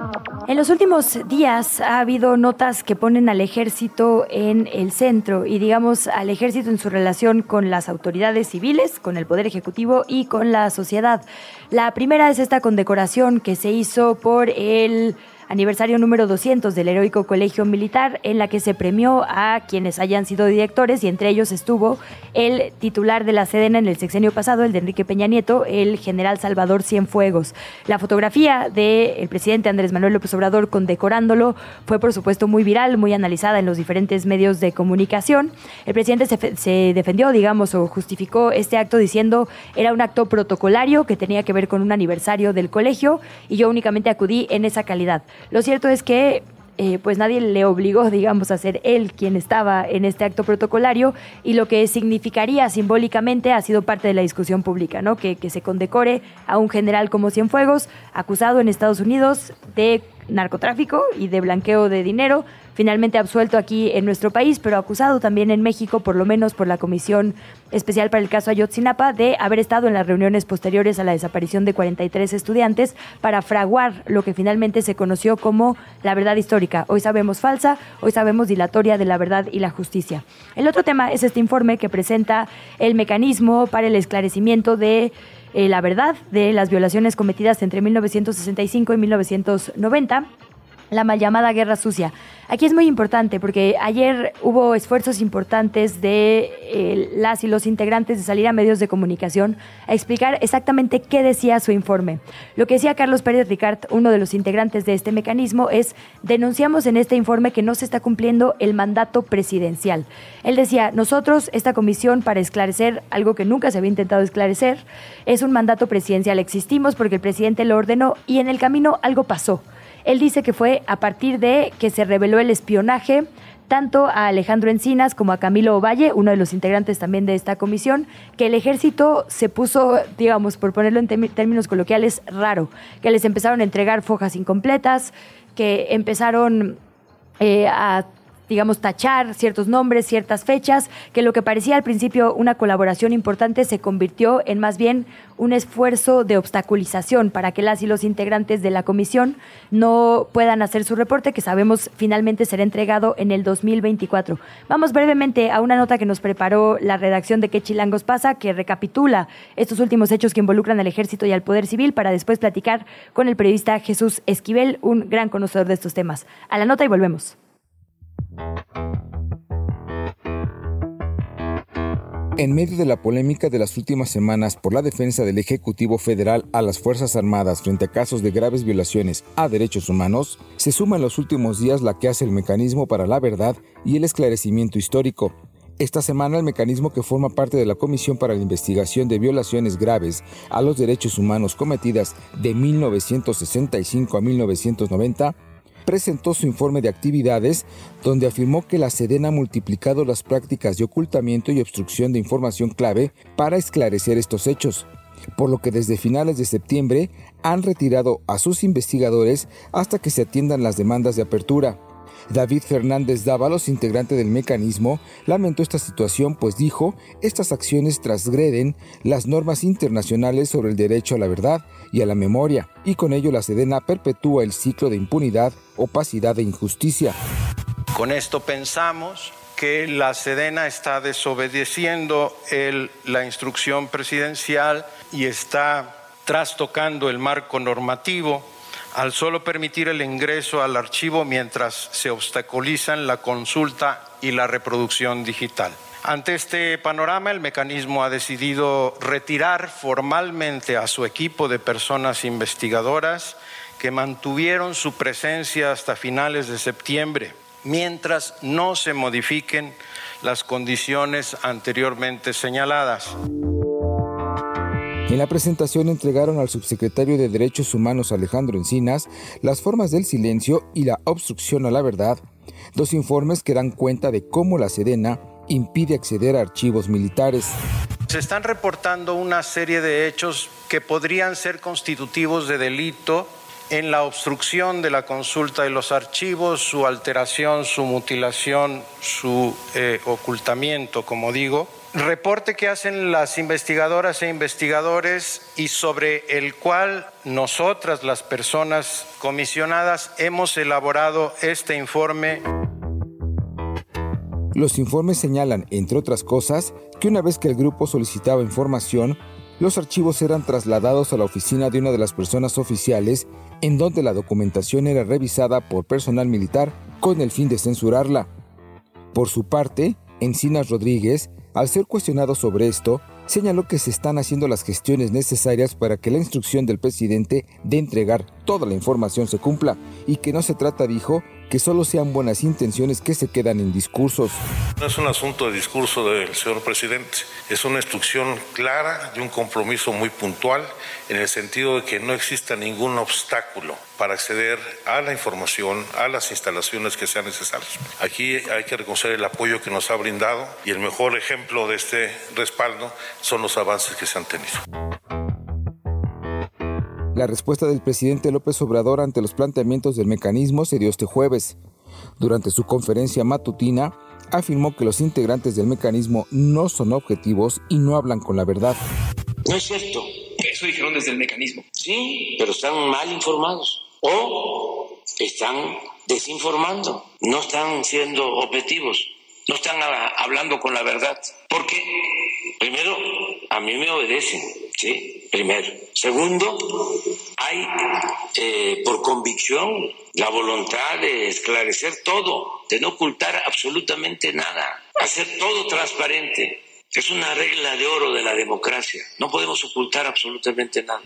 En los últimos días ha habido notas que ponen al ejército en el centro y digamos al ejército en su relación con las autoridades civiles, con el poder ejecutivo y con la sociedad. La primera es esta condecoración que se hizo por el aniversario número 200 del Heroico Colegio Militar, en la que se premió a quienes hayan sido directores y entre ellos estuvo el titular de la Sedena en el sexenio pasado, el de Enrique Peña Nieto, el general Salvador Cienfuegos. La fotografía del presidente Andrés Manuel López Obrador condecorándolo fue por supuesto muy viral, muy analizada en los diferentes medios de comunicación. El presidente se, se defendió, digamos, o justificó este acto diciendo era un acto protocolario que tenía que ver con un aniversario del colegio y yo únicamente acudí en esa calidad. Lo cierto es que eh, pues nadie le obligó, digamos, a ser él quien estaba en este acto protocolario y lo que significaría simbólicamente ha sido parte de la discusión pública, ¿no? Que, que se condecore a un general como Cienfuegos, acusado en Estados Unidos de narcotráfico y de blanqueo de dinero, finalmente absuelto aquí en nuestro país, pero acusado también en México, por lo menos por la Comisión Especial para el caso Ayotzinapa, de haber estado en las reuniones posteriores a la desaparición de 43 estudiantes para fraguar lo que finalmente se conoció como la verdad histórica. Hoy sabemos falsa, hoy sabemos dilatoria de la verdad y la justicia. El otro tema es este informe que presenta el mecanismo para el esclarecimiento de eh, la verdad de las violaciones cometidas entre 1965 y 1990 la mal llamada guerra sucia. Aquí es muy importante porque ayer hubo esfuerzos importantes de eh, las y los integrantes de salir a medios de comunicación a explicar exactamente qué decía su informe. Lo que decía Carlos Pérez Ricard, uno de los integrantes de este mecanismo, es denunciamos en este informe que no se está cumpliendo el mandato presidencial. Él decía, nosotros, esta comisión para esclarecer algo que nunca se había intentado esclarecer, es un mandato presidencial. Existimos porque el presidente lo ordenó y en el camino algo pasó. Él dice que fue a partir de que se reveló el espionaje tanto a Alejandro Encinas como a Camilo Ovalle, uno de los integrantes también de esta comisión, que el ejército se puso, digamos, por ponerlo en términos coloquiales, raro, que les empezaron a entregar fojas incompletas, que empezaron eh, a digamos, tachar ciertos nombres, ciertas fechas, que lo que parecía al principio una colaboración importante se convirtió en más bien un esfuerzo de obstaculización para que las y los integrantes de la comisión no puedan hacer su reporte, que sabemos finalmente será entregado en el 2024. Vamos brevemente a una nota que nos preparó la redacción de ¿Qué Chilangos pasa?, que recapitula estos últimos hechos que involucran al ejército y al poder civil, para después platicar con el periodista Jesús Esquivel, un gran conocedor de estos temas. A la nota y volvemos. En medio de la polémica de las últimas semanas por la defensa del Ejecutivo Federal a las Fuerzas Armadas frente a casos de graves violaciones a derechos humanos, se suma en los últimos días la que hace el Mecanismo para la Verdad y el Esclarecimiento Histórico. Esta semana el mecanismo que forma parte de la Comisión para la Investigación de Violaciones Graves a los Derechos Humanos cometidas de 1965 a 1990 presentó su informe de actividades donde afirmó que la Sedena ha multiplicado las prácticas de ocultamiento y obstrucción de información clave para esclarecer estos hechos, por lo que desde finales de septiembre han retirado a sus investigadores hasta que se atiendan las demandas de apertura. David Fernández Dávalos, integrante del mecanismo, lamentó esta situación pues dijo, estas acciones transgreden las normas internacionales sobre el derecho a la verdad y a la memoria, y con ello la Sedena perpetúa el ciclo de impunidad, opacidad e injusticia. Con esto pensamos que la Sedena está desobedeciendo la instrucción presidencial y está trastocando el marco normativo al solo permitir el ingreso al archivo mientras se obstaculizan la consulta y la reproducción digital. Ante este panorama, el mecanismo ha decidido retirar formalmente a su equipo de personas investigadoras que mantuvieron su presencia hasta finales de septiembre, mientras no se modifiquen las condiciones anteriormente señaladas. En la presentación entregaron al subsecretario de Derechos Humanos Alejandro Encinas las formas del silencio y la obstrucción a la verdad, dos informes que dan cuenta de cómo la Sedena impide acceder a archivos militares. Se están reportando una serie de hechos que podrían ser constitutivos de delito en la obstrucción de la consulta de los archivos, su alteración, su mutilación, su eh, ocultamiento, como digo reporte que hacen las investigadoras e investigadores y sobre el cual nosotras, las personas comisionadas, hemos elaborado este informe. Los informes señalan, entre otras cosas, que una vez que el grupo solicitaba información, los archivos eran trasladados a la oficina de una de las personas oficiales, en donde la documentación era revisada por personal militar con el fin de censurarla. Por su parte, Encinas Rodríguez al ser cuestionado sobre esto, señaló que se están haciendo las gestiones necesarias para que la instrucción del presidente de entregar toda la información se cumpla y que no se trata, dijo, que solo sean buenas intenciones que se quedan en discursos. No es un asunto de discurso del señor presidente, es una instrucción clara y un compromiso muy puntual en el sentido de que no exista ningún obstáculo para acceder a la información, a las instalaciones que sean necesarias. Aquí hay que reconocer el apoyo que nos ha brindado y el mejor ejemplo de este respaldo son los avances que se han tenido. La respuesta del presidente López Obrador ante los planteamientos del mecanismo se dio este jueves. Durante su conferencia matutina, afirmó que los integrantes del mecanismo no son objetivos y no hablan con la verdad. No es cierto. Eso dijeron desde el mecanismo. Sí, pero están mal informados o están desinformando, no están siendo objetivos, no están hablando con la verdad. Porque, primero, a mí me obedecen, ¿sí? Primero. Segundo, hay eh, por convicción la voluntad de esclarecer todo, de no ocultar absolutamente nada, hacer todo transparente. Es una regla de oro de la democracia. No podemos ocultar absolutamente nada.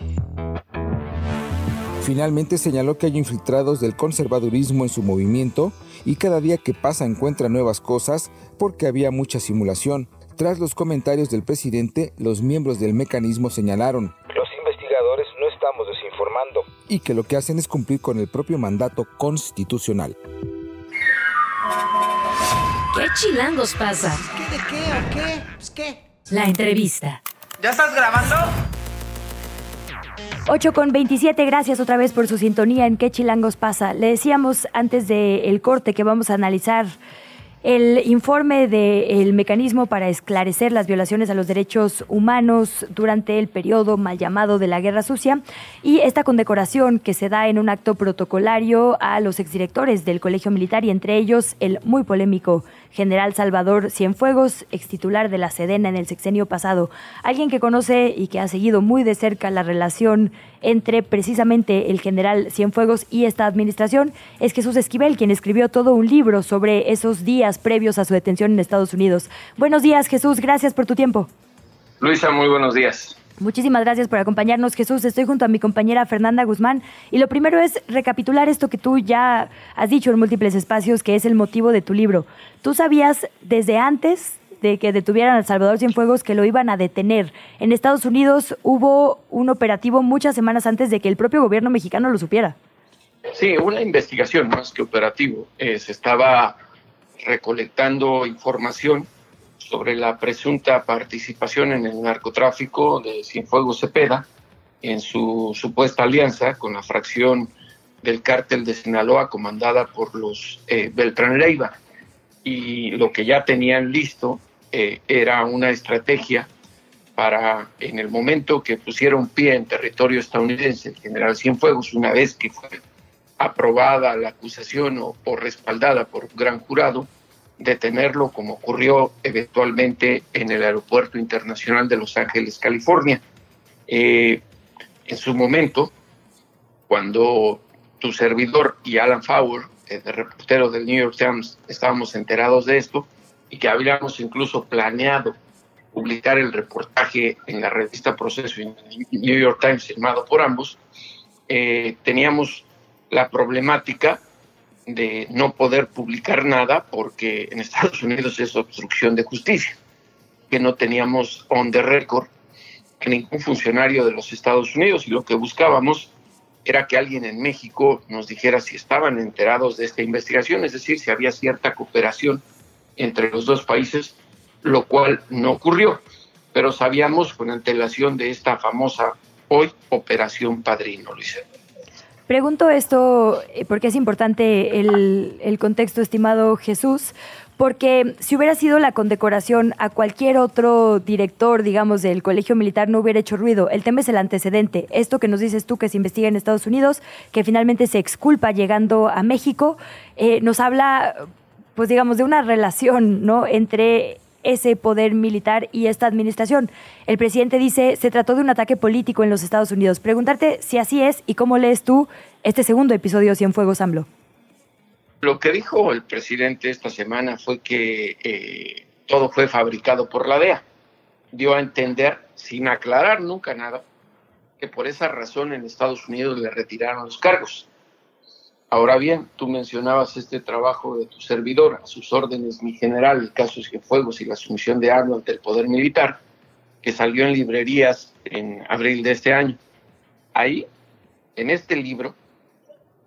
Finalmente señaló que hay infiltrados del conservadurismo en su movimiento y cada día que pasa encuentra nuevas cosas porque había mucha simulación. Tras los comentarios del presidente, los miembros del mecanismo señalaron, los investigadores no estamos desinformando, y que lo que hacen es cumplir con el propio mandato constitucional. ¿Qué chilangos pasa? ¿Qué de qué o qué? Pues qué. La entrevista. ¿Ya estás grabando? 8 con 27, gracias otra vez por su sintonía en ¿Qué chilangos pasa? Le decíamos antes del corte que vamos a analizar el informe del mecanismo para esclarecer las violaciones a los derechos humanos durante el periodo mal llamado de la Guerra Sucia y esta condecoración que se da en un acto protocolario a los exdirectores del Colegio Militar y entre ellos el muy polémico general Salvador Cienfuegos, ex titular de la Sedena en el sexenio pasado. Alguien que conoce y que ha seguido muy de cerca la relación entre precisamente el general Cienfuegos y esta administración es Jesús Esquivel, quien escribió todo un libro sobre esos días previos a su detención en Estados Unidos. Buenos días, Jesús, gracias por tu tiempo. Luisa, muy buenos días. Muchísimas gracias por acompañarnos, Jesús. Estoy junto a mi compañera Fernanda Guzmán y lo primero es recapitular esto que tú ya has dicho en múltiples espacios, que es el motivo de tu libro. ¿Tú sabías desde antes de que detuvieran a Salvador Cienfuegos que lo iban a detener? En Estados Unidos hubo un operativo muchas semanas antes de que el propio gobierno mexicano lo supiera. Sí, una investigación más que operativo. Eh, se estaba recolectando información sobre la presunta participación en el narcotráfico de Cienfuegos Cepeda en su supuesta alianza con la fracción del cártel de Sinaloa comandada por los eh, Beltrán Leiva. Y lo que ya tenían listo eh, era una estrategia para, en el momento que pusieron pie en territorio estadounidense, el general Cienfuegos, una vez que fue aprobada la acusación o, o respaldada por un gran jurado, detenerlo como ocurrió eventualmente en el Aeropuerto Internacional de Los Ángeles, California. Eh, en su momento, cuando tu servidor y Alan Fowler, el reportero del New York Times, estábamos enterados de esto y que habíamos incluso planeado publicar el reportaje en la revista Proceso en New York Times firmado por ambos, eh, teníamos la problemática de no poder publicar nada porque en Estados Unidos es obstrucción de justicia, que no teníamos on the record ningún funcionario de los Estados Unidos y lo que buscábamos era que alguien en México nos dijera si estaban enterados de esta investigación, es decir, si había cierta cooperación entre los dos países, lo cual no ocurrió, pero sabíamos con antelación de esta famosa hoy Operación Padrino, Luis. Pregunto esto eh, porque es importante el, el contexto, estimado Jesús, porque si hubiera sido la condecoración a cualquier otro director, digamos, del colegio militar, no hubiera hecho ruido. El tema es el antecedente. Esto que nos dices tú que se investiga en Estados Unidos, que finalmente se exculpa llegando a México, eh, nos habla, pues digamos, de una relación, ¿no? Entre ese poder militar y esta administración. El presidente dice, se trató de un ataque político en los Estados Unidos. Preguntarte si así es y cómo lees tú este segundo episodio Cienfuegos AMLO. Lo que dijo el presidente esta semana fue que eh, todo fue fabricado por la DEA. Dio a entender, sin aclarar nunca nada, que por esa razón en Estados Unidos le retiraron los cargos. Ahora bien, tú mencionabas este trabajo de tu servidor, a sus órdenes, mi general, el caso Cienfuegos y la sumisión de AMLO ante el poder militar, que salió en librerías en abril de este año. Ahí, en este libro,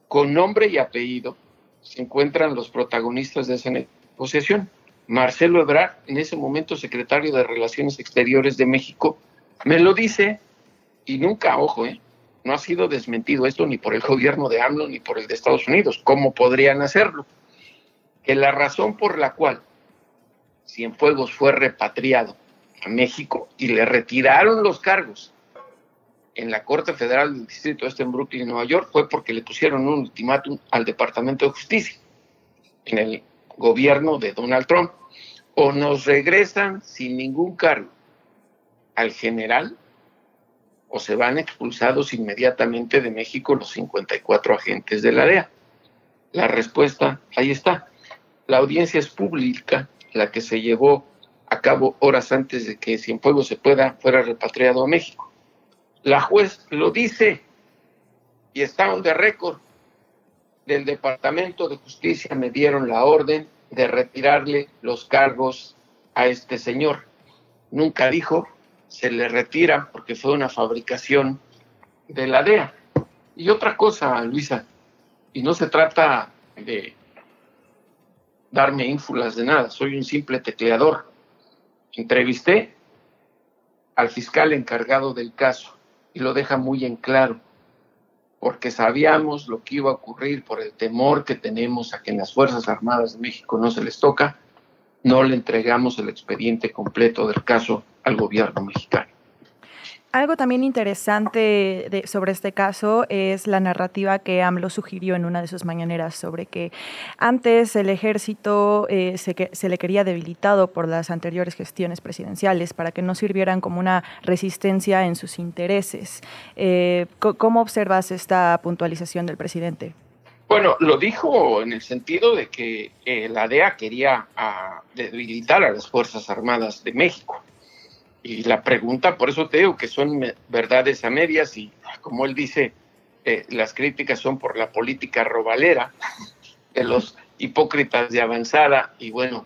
con nombre y apellido, se encuentran los protagonistas de esa negociación. Marcelo Ebrard, en ese momento secretario de Relaciones Exteriores de México, me lo dice y nunca, ojo, ¿eh? No ha sido desmentido esto ni por el gobierno de AMLO ni por el de Estados Unidos. ¿Cómo podrían hacerlo? Que la razón por la cual Cienfuegos fue repatriado a México y le retiraron los cargos en la Corte Federal del Distrito Este en Brooklyn, Nueva York, fue porque le pusieron un ultimátum al Departamento de Justicia en el gobierno de Donald Trump. O nos regresan sin ningún cargo al general o se van expulsados inmediatamente de México los 54 agentes de la DEA. La respuesta ahí está. La audiencia es pública, la que se llevó a cabo horas antes de que Cienfuegos se pueda fuera repatriado a México. La juez lo dice y está de récord. Del Departamento de Justicia me dieron la orden de retirarle los cargos a este señor. Nunca dijo se le retira porque fue una fabricación de la DEA. Y otra cosa, Luisa, y no se trata de darme ínfulas de nada, soy un simple tecleador. Entrevisté al fiscal encargado del caso y lo deja muy en claro, porque sabíamos lo que iba a ocurrir por el temor que tenemos a que en las Fuerzas Armadas de México no se les toca, no le entregamos el expediente completo del caso al gobierno mexicano. Algo también interesante sobre este caso es la narrativa que AMLO sugirió en una de sus mañaneras sobre que antes el ejército eh, se, le quería debilitado por las anteriores gestiones presidenciales para que no sirvieran como una resistencia en sus intereses. Eh, ¿Cómo observas esta puntualización del presidente? Bueno, lo dijo en el sentido de que eh, la DEA quería ah, debilitar a las Fuerzas Armadas de México y la pregunta, por eso te digo que son verdades a medias y como él dice, eh, las críticas son por la política robalera de los hipócritas de avanzada y bueno,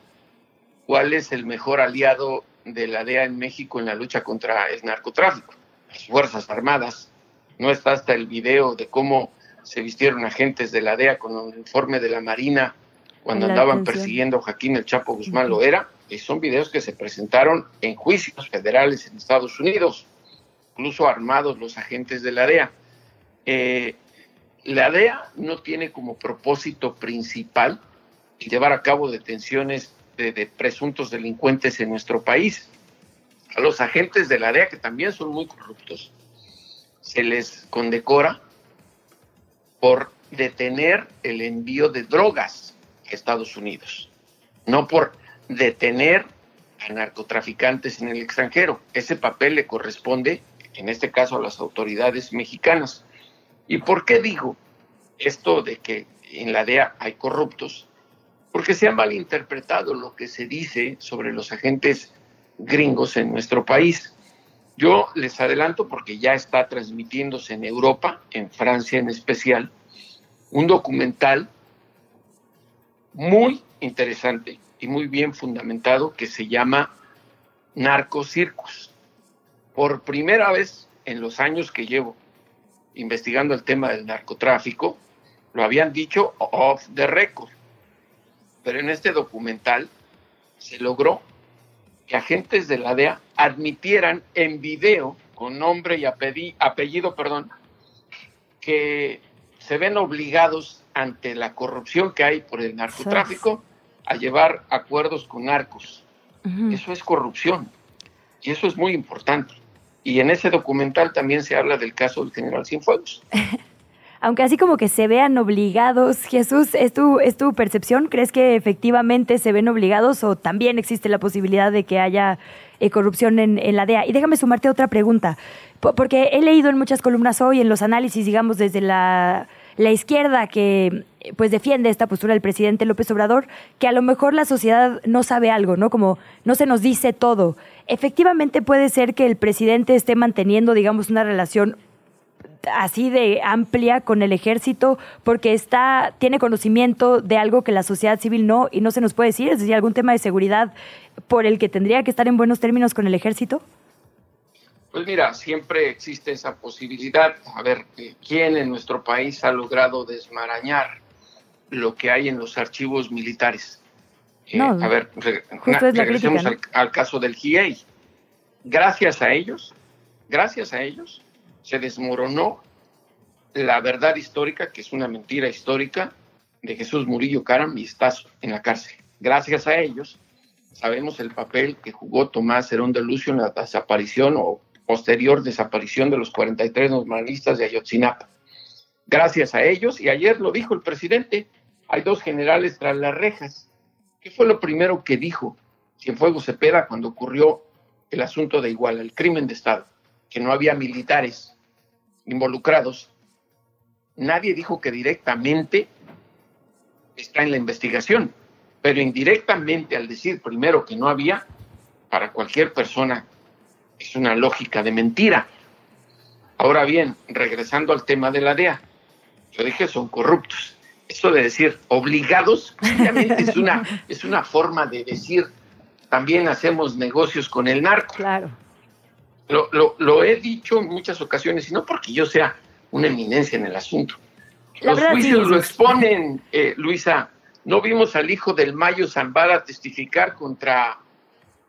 ¿cuál es el mejor aliado de la DEA en México en la lucha contra el narcotráfico? Las Fuerzas Armadas. No está hasta el video de cómo se vistieron agentes de la DEA con el informe de la Marina cuando andaban persiguiendo a Joaquín el Chapo Guzmán lo era, son videos que se presentaron en juicios federales en Estados Unidos, incluso armados los agentes de la DEA. Eh, la DEA no tiene como propósito principal llevar a cabo detenciones de, presuntos delincuentes en nuestro país. A los agentes de la DEA, que también son muy corruptos, se les condecora por detener el envío de drogas Estados Unidos, no por detener a narcotraficantes en el extranjero. Ese papel le corresponde, en este caso, a las autoridades mexicanas. ¿Y por qué digo esto de que en la DEA hay corruptos? Porque se ha malinterpretado lo que se dice sobre los agentes gringos en nuestro país. Yo les adelanto porque ya está transmitiéndose en Europa, en Francia en especial, un documental muy interesante y muy bien fundamentado que se llama Narcocircus. por primera vez en los años que llevo investigando el tema del narcotráfico, lo habían dicho off the record. Pero en este documental se logró que agentes de la DEA admitieran en video, con nombre y apellido, perdón, que se ven obligados ante la corrupción que hay por el narcotráfico a llevar acuerdos con narcos. Eso es corrupción y eso es muy importante. Y en ese documental también se habla del caso del general Cienfuegos. Aunque así como que se vean obligados, Jesús, ¿es tu, ¿es tu percepción? ¿Crees que efectivamente se ven obligados o también existe la posibilidad de que haya eh, corrupción en, en, la DEA? Y déjame sumarte otra pregunta, porque he leído en muchas columnas hoy, en los análisis, digamos, desde la la izquierda que pues defiende esta postura del presidente López Obrador, que a lo mejor la sociedad no sabe algo, ¿no? Como no se nos dice todo. Efectivamente puede ser que el presidente esté manteniendo, digamos, una relación así de amplia con el ejército porque está tiene conocimiento de algo que la sociedad civil no y no se nos puede decir, es decir, algún tema de seguridad por el que tendría que estar en buenos términos con el ejército. Pues mira, siempre existe esa posibilidad. A ver, eh, ¿quién en nuestro país ha logrado desmarañar lo que hay en los archivos militares? Eh, a ver, regresemos al, caso del GIEI. Gracias a ellos, gracias a ellos, se desmoronó la verdad histórica, que es una mentira histórica, de Jesús Murillo Caram y estás en la cárcel. Gracias a ellos, sabemos el papel que jugó Tomás Herón de Lucio en la desaparición o posterior desaparición de los 43 normalistas de Ayotzinapa. Gracias a ellos, y ayer lo dijo el presidente, hay dos generales tras las rejas. ¿Qué fue lo primero que dijo Cienfuegos Cepeda cuando ocurrió el asunto de Iguala, el crimen de Estado? Que no había militares involucrados. Nadie dijo que directamente está en la investigación, pero indirectamente al decir primero que no había, para cualquier persona es una lógica de mentira. Ahora bien, regresando al tema de la DEA, yo dije son corruptos. Eso de decir obligados, obviamente es una, es una forma de decir también hacemos negocios con el narco. Claro. Lo, lo, lo he dicho en muchas ocasiones, y no porque yo sea una eminencia en el asunto. Los juicios lo exponen, eh, Luisa. No vimos al hijo del Mayo Zambada testificar contra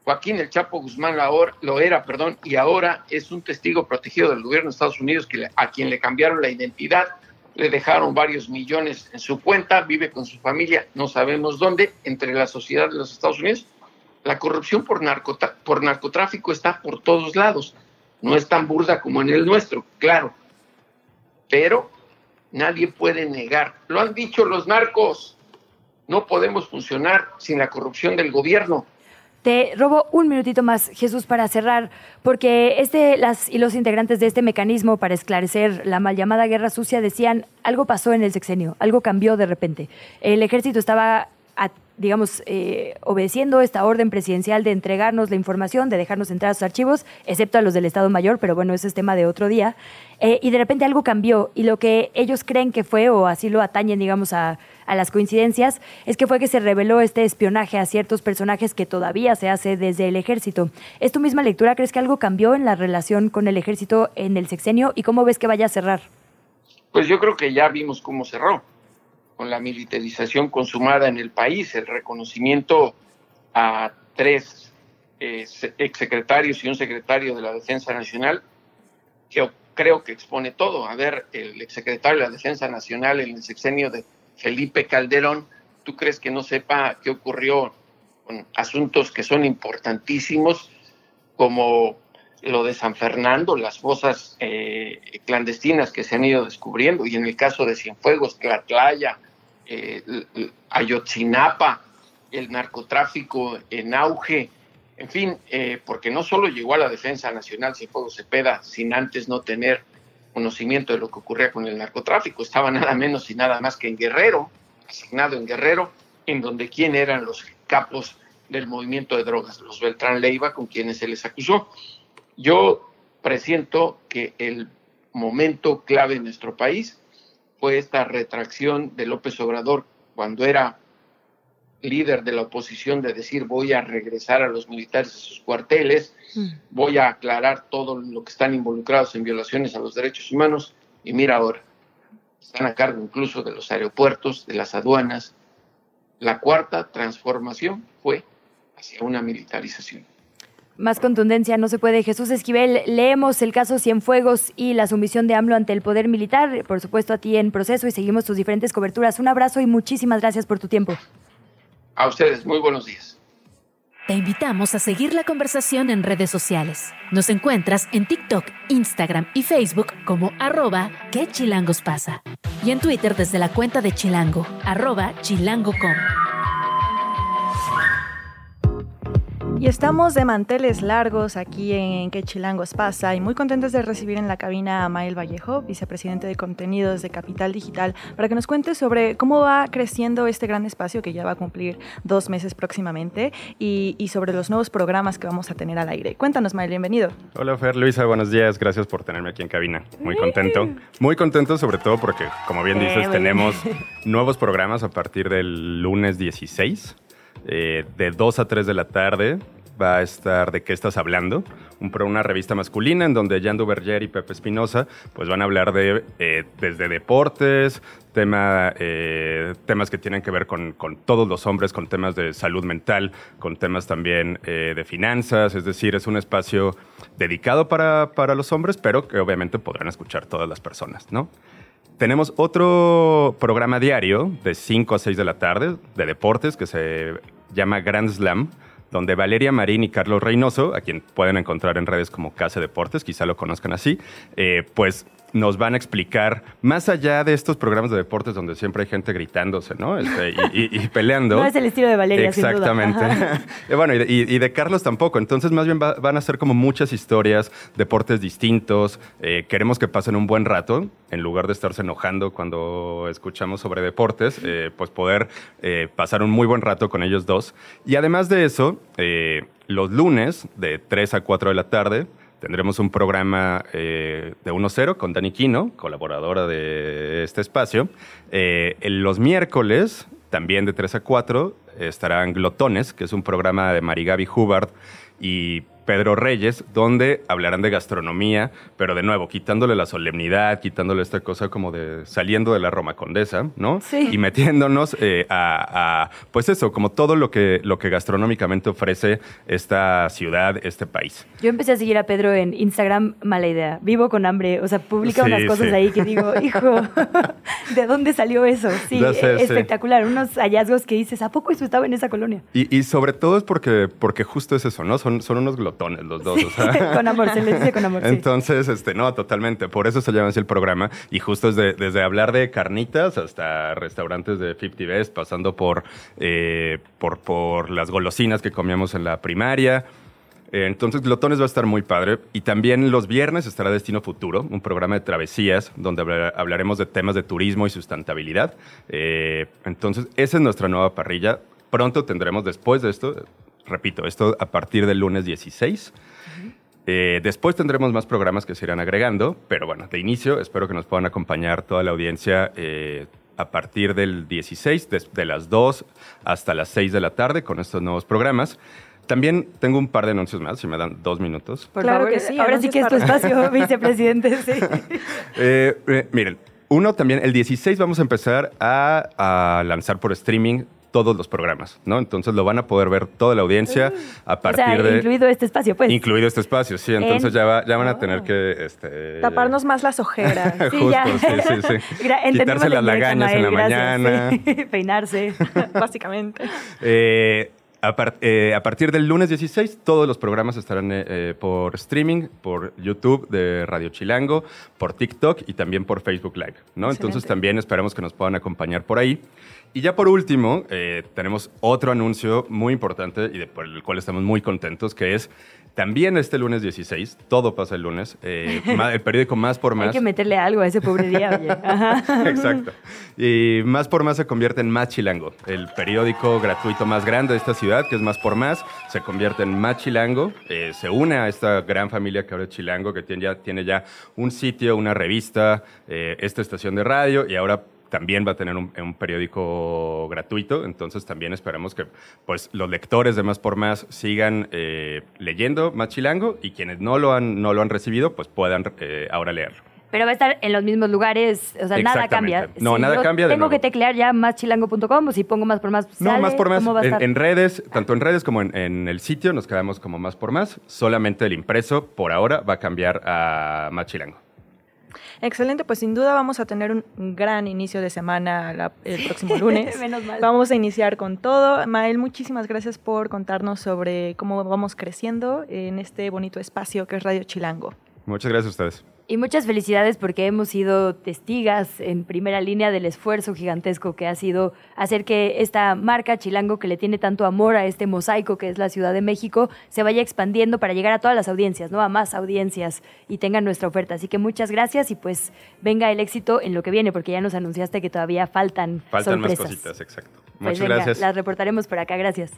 Joaquín El Chapo Guzmán lo era, perdón, y ahora es un testigo protegido del gobierno de Estados Unidos que a quien le cambiaron la identidad, le dejaron varios millones en su cuenta, vive con su familia, no sabemos dónde, entre la sociedad de los Estados Unidos. La corrupción por, por narcotráfico está por todos lados. No es tan burda como en el nuestro, claro. Pero nadie puede negar. Lo han dicho los narcos. No podemos funcionar sin la corrupción del gobierno te robo un minutito más, Jesús, para cerrar, porque este, las y los integrantes de este mecanismo para esclarecer la mal llamada guerra sucia decían algo pasó en el sexenio, algo cambió de repente. El ejército estaba digamos, eh, obedeciendo esta orden presidencial de entregarnos la información, de dejarnos entrar a sus archivos, excepto a los del Estado Mayor, pero bueno, ese es tema de otro día. Eh, y de repente algo cambió y lo que ellos creen que fue, o así lo atañen, digamos, a, a, las coincidencias, es que fue que se reveló este espionaje a ciertos personajes que todavía se hace desde el ejército. ¿Es tu misma lectura? ¿Crees que algo cambió en la relación con el ejército en el sexenio y cómo ves que vaya a cerrar? Pues yo creo que ya vimos cómo cerró con la militarización consumada en el país, el reconocimiento a tres eh, exsecretarios y un secretario de la Defensa Nacional, que creo que expone todo. A ver, el exsecretario de la Defensa Nacional en el sexenio de Felipe Calderón, ¿tú crees que no sepa qué ocurrió con asuntos que son importantísimos como lo de San Fernando, las fosas eh, clandestinas que se han ido descubriendo, y en el caso de Cienfuegos, Tlatlaya, eh, Ayotzinapa, el narcotráfico en auge, en fin, eh, porque no solo llegó a la Defensa Nacional Cienfuegos Cepeda sin antes no tener conocimiento de lo que ocurría con el narcotráfico, estaba nada menos y nada más que en Guerrero, asignado en Guerrero, en donde quién eran los capos del movimiento de drogas, los Beltrán Leiva, con quienes se les acusó. Yo presiento que el momento clave en nuestro país fue esta retracción de López Obrador cuando era líder de la oposición de decir voy a regresar a los militares a sus cuarteles, voy a aclarar todo lo que están involucrados en violaciones a los derechos humanos y mira ahora, están a cargo incluso de los aeropuertos, de las aduanas. La cuarta transformación fue hacia una militarización. Más contundencia no se puede. Jesús Esquivel, leemos el caso Cienfuegos y la sumisión de AMLO ante el poder militar, por supuesto a ti en proceso y seguimos tus diferentes coberturas. Un abrazo y muchísimas gracias por tu tiempo. A ustedes, muy buenos días. Te invitamos a seguir la conversación en redes sociales. Nos encuentras en TikTok, Instagram y Facebook como arroba que chilangos pasa. Y en Twitter desde la cuenta de Chilango, arroba chilango.com. Y estamos de manteles largos aquí en Que Chilangos pasa y muy contentos de recibir en la cabina a Mael Vallejo, vicepresidente de contenidos de Capital Digital, para que nos cuente sobre cómo va creciendo este gran espacio que ya va a cumplir dos meses próximamente y, y sobre los nuevos programas que vamos a tener al aire. Cuéntanos, Mael, bienvenido. Hola, Fer, Luisa, buenos días. Gracias por tenerme aquí en cabina. Muy contento. Muy contento sobre todo porque, como bien Eh, dices, tenemos nuevos programas a partir del lunes 16. eh, de 2 a 3 de la tarde va a estar ¿De qué estás hablando? Un, una revista masculina en donde Jan Duverger y Pepe Espinosa pues van a hablar de eh, desde deportes, tema, eh, temas que tienen que ver con, con todos los hombres, con temas de salud mental, con temas también eh, de finanzas, es decir, es un espacio dedicado para, para los hombres, pero que obviamente podrán escuchar todas las personas, ¿no? Tenemos otro programa diario de 5 a 6 de la tarde de deportes que se llama Grand Slam, donde Valeria Marín y Carlos Reynoso, a quien pueden encontrar en redes como Casa Deportes, quizá lo conozcan así, eh, pues nos van a explicar, más allá de estos programas de deportes donde siempre hay gente gritándose, ¿no? Este, y, y- y peleando. No es el estilo de Valeria, sin duda. Exactamente. Eh, bueno, y de, y- de Carlos tampoco. Entonces, más bien va- van a ser como muchas historias, deportes distintos. Eh, queremos que pasen un buen rato, en lugar de estarse enojando cuando escuchamos sobre deportes, eh, pues poder eh, pasar un muy buen rato con ellos dos. Y además de eso, los lunes, de 3 a 4 de la tarde, Tendremos un programa eh, de 1-0 con Dani Quino, colaboradora de este espacio. Eh, los miércoles, también de 3 a 4, estarán Glotones, que es un programa de Marigaby Hubbard y Pedro Reyes, donde hablarán de gastronomía, pero de nuevo, quitándole la solemnidad, quitándole esta cosa como de saliendo de la Roma Condesa, ¿no? Sí. Y metiéndonos eh, a, a, pues eso, como todo lo que, lo que gastronómicamente ofrece esta ciudad, este país. Yo empecé a seguir a Pedro en Instagram, mala idea. Vivo con hambre, o sea, publica Sí, unas cosas sí. ahí que digo, hijo, ¿de dónde salió eso? Sí, sé, sí. espectacular. Unos hallazgos que dices, ¿a poco eso estaba en esa colonia? Y, y sobre todo es porque, porque justo es eso, ¿no? Son, son unos glotones los dos. o sea. con amor, se les dice con amor. sí. Entonces, este, no, totalmente. Por eso se llama así el programa. Y justo es de- desde hablar de carnitas hasta restaurantes de 50 Best, pasando por, eh, por, por las golosinas que comíamos en la primaria. Eh, Entonces, Glotones va a estar muy padre. Y también los viernes estará Destino Futuro, un programa de travesías donde habla- hablaremos de temas de turismo y sustentabilidad. Eh, entonces, esa es nuestra nueva parrilla. Pronto tendremos, después de esto, repito, esto a partir del lunes 16. Eh, después tendremos más programas que se irán agregando, pero bueno, de inicio espero que nos puedan acompañar toda la audiencia eh, a partir del 16, des- de, las 2 hasta las 6 de la tarde con estos nuevos programas. También tengo un par de anuncios más, si me dan dos minutos. Por Claro favor, que sí, ahora sí que es tu espacio, vicepresidente. Sí. Eh, eh, miren, uno también, el 16 vamos a empezar a, a lanzar por streaming todos los programas, ¿no? Entonces lo van a poder ver toda la audiencia a O partir sea, de... incluido este espacio, pues. Incluido este espacio, sí. Entonces En- ya, va- ya van a tener que... Este, Taparnos más las ojeras. Sí, Justo, ya. sí, sí, sí. Quitarse la las lagañas en la mañana. Sí. Peinarse. Básicamente. Eh, a, par- eh, a partir del lunes 16, todos los programas estarán eh, eh, por streaming, por YouTube de Radio Chilango, por TikTok y también por Facebook Live, ¿no? Entonces también esperamos que nos puedan acompañar por ahí. Y ya por último, eh, tenemos otro anuncio muy importante y de- por el cual estamos muy contentos, que es también este lunes 16, todo pasa el lunes, eh, el periódico Más por Más. Hay que meterle algo a ese pobre día, oye. Ajá. Exacto. Y Más por Más se convierte en Más Chilango, el periódico gratuito más grande de esta ciudad, que es Más por Más, se convierte en Más Chilango, eh, se une a esta gran familia que ahora es Chilango, que tiene ya, tiene ya un sitio, una revista, eh, esta estación de radio y ahora también va a tener un, un, periódico gratuito, entonces también esperamos que pues, los lectores de Más por Más sigan eh, leyendo Más Chilango y quienes no lo han, no lo han recibido, pues puedan eh, ahora leerlo pero va a estar en los mismos lugares, o sea, nada cambia. No, nada cambia. tengo que teclear ya máschilango.com o si pongo más por más. no, más por más. En, redes, tanto en redes como en, el sitio, nos quedamos como más por más. Solamente el impreso, por ahora, va a cambiar a más chilango. Excelente, pues sin duda vamos a tener un gran inicio de semana el próximo lunes. Menos mal. Vamos a iniciar con todo. Mael, muchísimas gracias por contarnos sobre cómo vamos creciendo en este bonito espacio que es Radio Chilango. Muchas gracias a ustedes. Y muchas felicidades porque hemos sido testigas en primera línea del esfuerzo gigantesco que ha sido hacer que esta marca Chilango, que le tiene tanto amor a este mosaico que es la Ciudad de México, se vaya expandiendo para llegar a todas las audiencias, ¿no? A más audiencias y tengan nuestra oferta. Así que muchas gracias y pues venga el éxito en lo que viene, porque ya nos anunciaste que todavía faltan Faltan más cositas, exacto. Pues muchas gracias. Las reportaremos por acá, gracias.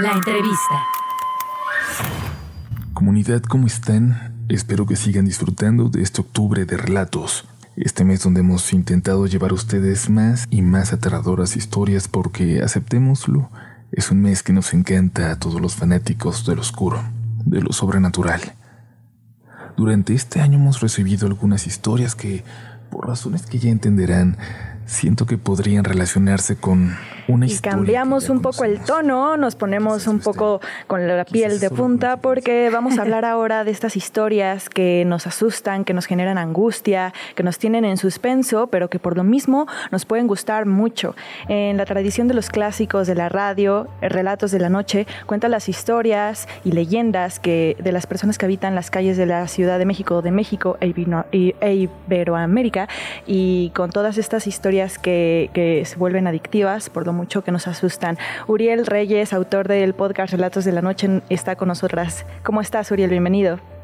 La entrevista. Comunidad, ¿cómo están? Espero que sigan disfrutando de este octubre de relatos. Este mes donde hemos intentado llevar a ustedes más y más aterradoras historias porque, aceptémoslo, es un mes que nos encanta a todos los fanáticos del oscuro, de lo sobrenatural. Durante este año hemos recibido algunas historias que, por razones que ya entenderán, siento que podrían relacionarse con una y cambiamos un poco el tono, nos ponemos un poco con la piel de punta porque vamos a hablar ahora de estas historias que nos asustan, que nos generan angustia, que nos tienen en suspenso, pero que por lo mismo nos pueden gustar mucho. En la tradición de los clásicos de la radio, Relatos de la Noche, cuenta las historias y leyendas que, de las personas que habitan las calles de la Ciudad de México, de México e, e Iberoamérica, y con todas estas historias que, se vuelven adictivas por lo mucho que nos asustan. Uriel Reyes, autor del podcast Relatos de la Noche, está con nosotras. ¿Cómo estás, Uriel? Bienvenido.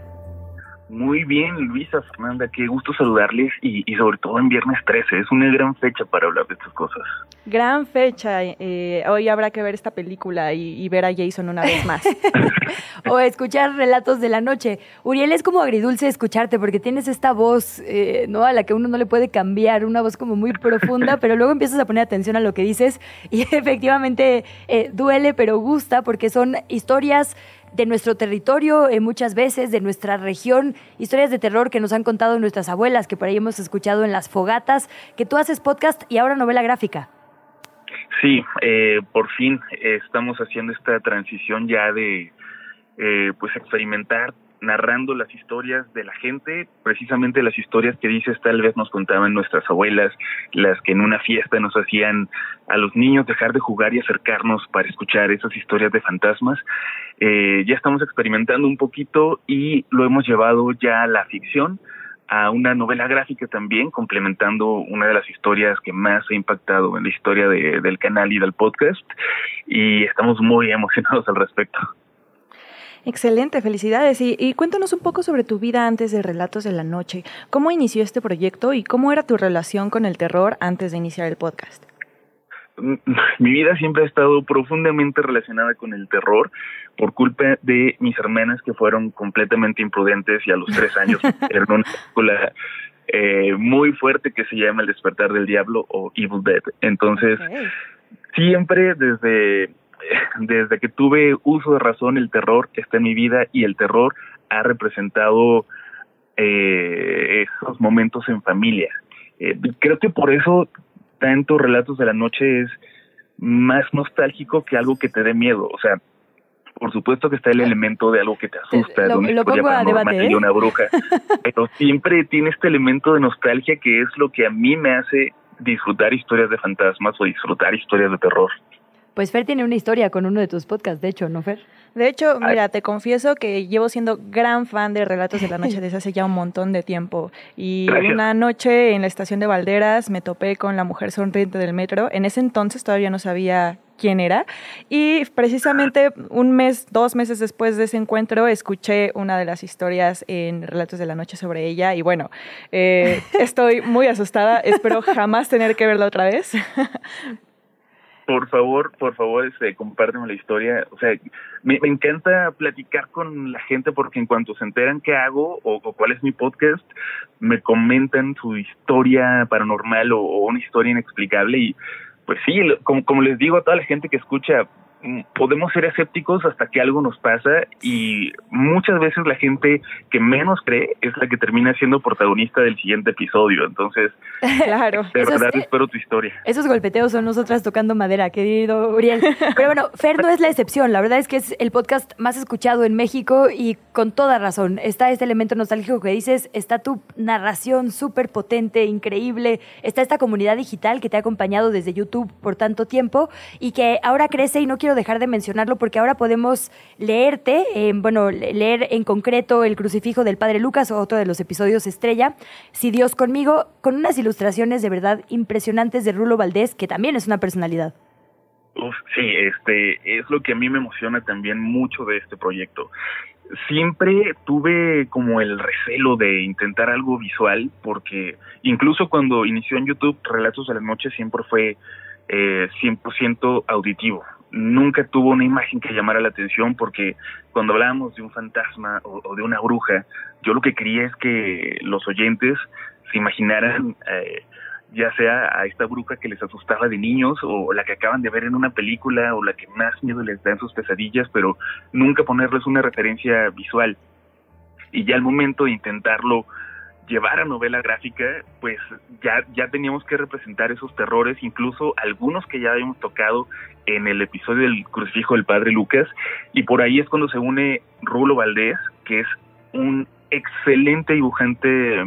Muy bien, Luisa, Fernanda, qué gusto saludarles y, sobre todo en viernes 13. Es una gran fecha para hablar de estas cosas. Gran fecha. Eh, hoy habrá que ver esta película y, ver a Jason una vez más. o escuchar relatos de la noche. Uriel, es como agridulce escucharte porque tienes esta voz, eh, ¿no? A la que uno no le puede cambiar, una voz como muy profunda, pero luego empiezas a poner atención a lo que dices y efectivamente eh, duele, pero gusta porque son historias de nuestro territorio, eh, muchas veces de nuestra región, historias de terror que nos han contado nuestras abuelas, que por ahí hemos escuchado en las fogatas, que tú haces podcast y ahora novela gráfica. Sí, eh, por fin estamos haciendo esta transición ya de eh, pues experimentar narrando las historias de la gente, precisamente las historias que dices tal vez nos contaban nuestras abuelas, las que en una fiesta nos hacían a los niños dejar de jugar y acercarnos para escuchar esas historias de fantasmas. Eh, ya estamos experimentando un poquito y lo hemos llevado ya a la ficción, a una novela gráfica también, complementando una de las historias que más ha impactado en la historia del canal y del podcast, y estamos muy emocionados al respecto. Excelente, felicidades. Y, cuéntanos un poco sobre tu vida antes de Relatos de la Noche. ¿Cómo inició este proyecto y cómo era tu relación con el terror antes de iniciar el podcast? Mi vida siempre ha estado profundamente relacionada con el terror por culpa de mis hermanas que fueron completamente imprudentes y a los tres años era una película eh, muy fuerte que se llama El despertar del diablo o Evil Dead. Entonces, siempre desde desde que tuve uso de razón, el terror está en mi vida y el terror ha representado eh, esos momentos en familia. Eh, creo que por eso tanto Relatos de la Noche es más nostálgico que algo que te dé miedo. O sea, por supuesto que está el elemento de algo que te asusta, de una historia ¿eh? una bruja, pero siempre tiene este elemento de nostalgia que es lo que a mí me hace disfrutar historias de fantasmas o disfrutar historias de terror. Pues Fer tiene una historia con uno de tus podcasts, de hecho, ¿no, Fer? De hecho, mira, te confieso que llevo siendo gran fan de Relatos de la Noche desde hace ya un montón de tiempo. Y una noche en la estación de Valderas me topé con la mujer sonriente del metro. En ese entonces todavía no sabía quién era. Y precisamente un mes, dos meses después de ese encuentro, escuché una de las historias en Relatos de la Noche sobre ella. Y bueno, eh, estoy muy asustada. Espero jamás tener que verla otra vez. por favor, por favor, este, compárteme la historia. O sea, me, encanta platicar con la gente porque en cuanto se enteran qué hago o, o cuál es mi podcast, me comentan su historia paranormal o, o, una historia inexplicable y pues sí, como, como les digo a toda la gente que escucha, podemos ser escépticos hasta que algo nos pasa y muchas veces la gente que menos cree es la que termina siendo protagonista del siguiente episodio. Entonces, claro. de verdad espero tu historia. Esos golpeteos son nosotras tocando madera, querido Uriel. Pero bueno, Fer no es la excepción. La verdad es que es el podcast más escuchado en México y con toda razón. Está este elemento nostálgico que dices, está tu narración súper potente, increíble, está esta comunidad digital que te ha acompañado desde YouTube por tanto tiempo y que ahora crece y no quiero dejar de mencionarlo porque ahora podemos leerte, eh, bueno, leer en concreto el crucifijo del Padre Lucas, otro de los episodios estrella, Si Dios conmigo, con unas ilustraciones de verdad impresionantes de Rulo Valdés, que también es una personalidad. Sí, este es lo que a mí me emociona también mucho de este proyecto. Siempre tuve como el recelo de intentar algo visual, porque incluso cuando inició en YouTube Relatos de la Noche siempre fue eh, 100% auditivo nunca tuvo una imagen que llamara la atención porque cuando hablábamos de un fantasma o, o de una bruja, yo lo que quería es que los oyentes se imaginaran eh, ya sea a esta bruja que les asustaba de niños o la que acaban de ver en una película o la que más miedo les da en sus pesadillas, pero nunca ponerles una referencia visual. Y ya al momento de intentarlo llevar a novela gráfica, pues ya, ya teníamos que representar esos terrores, incluso algunos que ya habíamos tocado en el episodio del crucifijo del padre Lucas, y por ahí es cuando se une Rulo Valdés, que es un excelente dibujante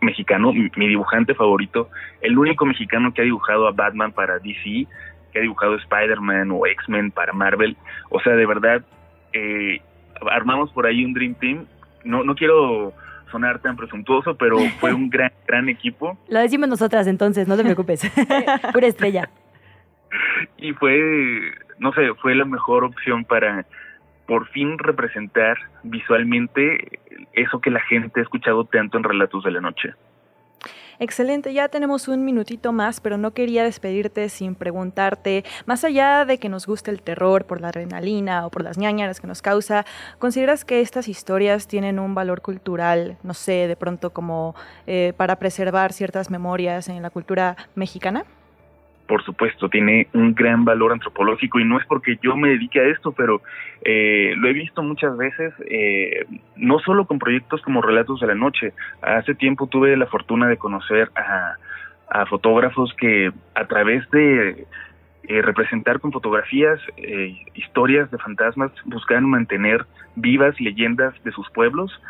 mexicano, mi dibujante favorito, el único mexicano que ha dibujado a Batman para DC, que ha dibujado Spider-Man o X-Men para Marvel, o sea, de verdad, eh, armamos por ahí un Dream Team, no, no quiero sonar tan presuntuoso, pero fue un gran, gran equipo. Lo decimos nosotras entonces, no te preocupes. Pura estrella. Y fue, no sé, fue la mejor opción para por fin representar visualmente eso que la gente ha escuchado tanto en Relatos de la Noche. Excelente, ya tenemos un minutito más, pero no quería despedirte sin preguntarte, más allá de que nos guste el terror por la adrenalina o por las ñañaras que nos causa, ¿consideras que estas historias tienen un valor cultural, no sé, de pronto como eh, para preservar ciertas memorias en la cultura mexicana? Por supuesto, tiene un gran valor antropológico y no es porque yo me dedique a esto, pero eh, lo he visto muchas veces, eh, no solo con proyectos como Relatos de la Noche. Hace tiempo tuve la fortuna de conocer a, a fotógrafos que a través de eh, representar con fotografías eh, historias de fantasmas buscaban mantener vivas leyendas de sus pueblos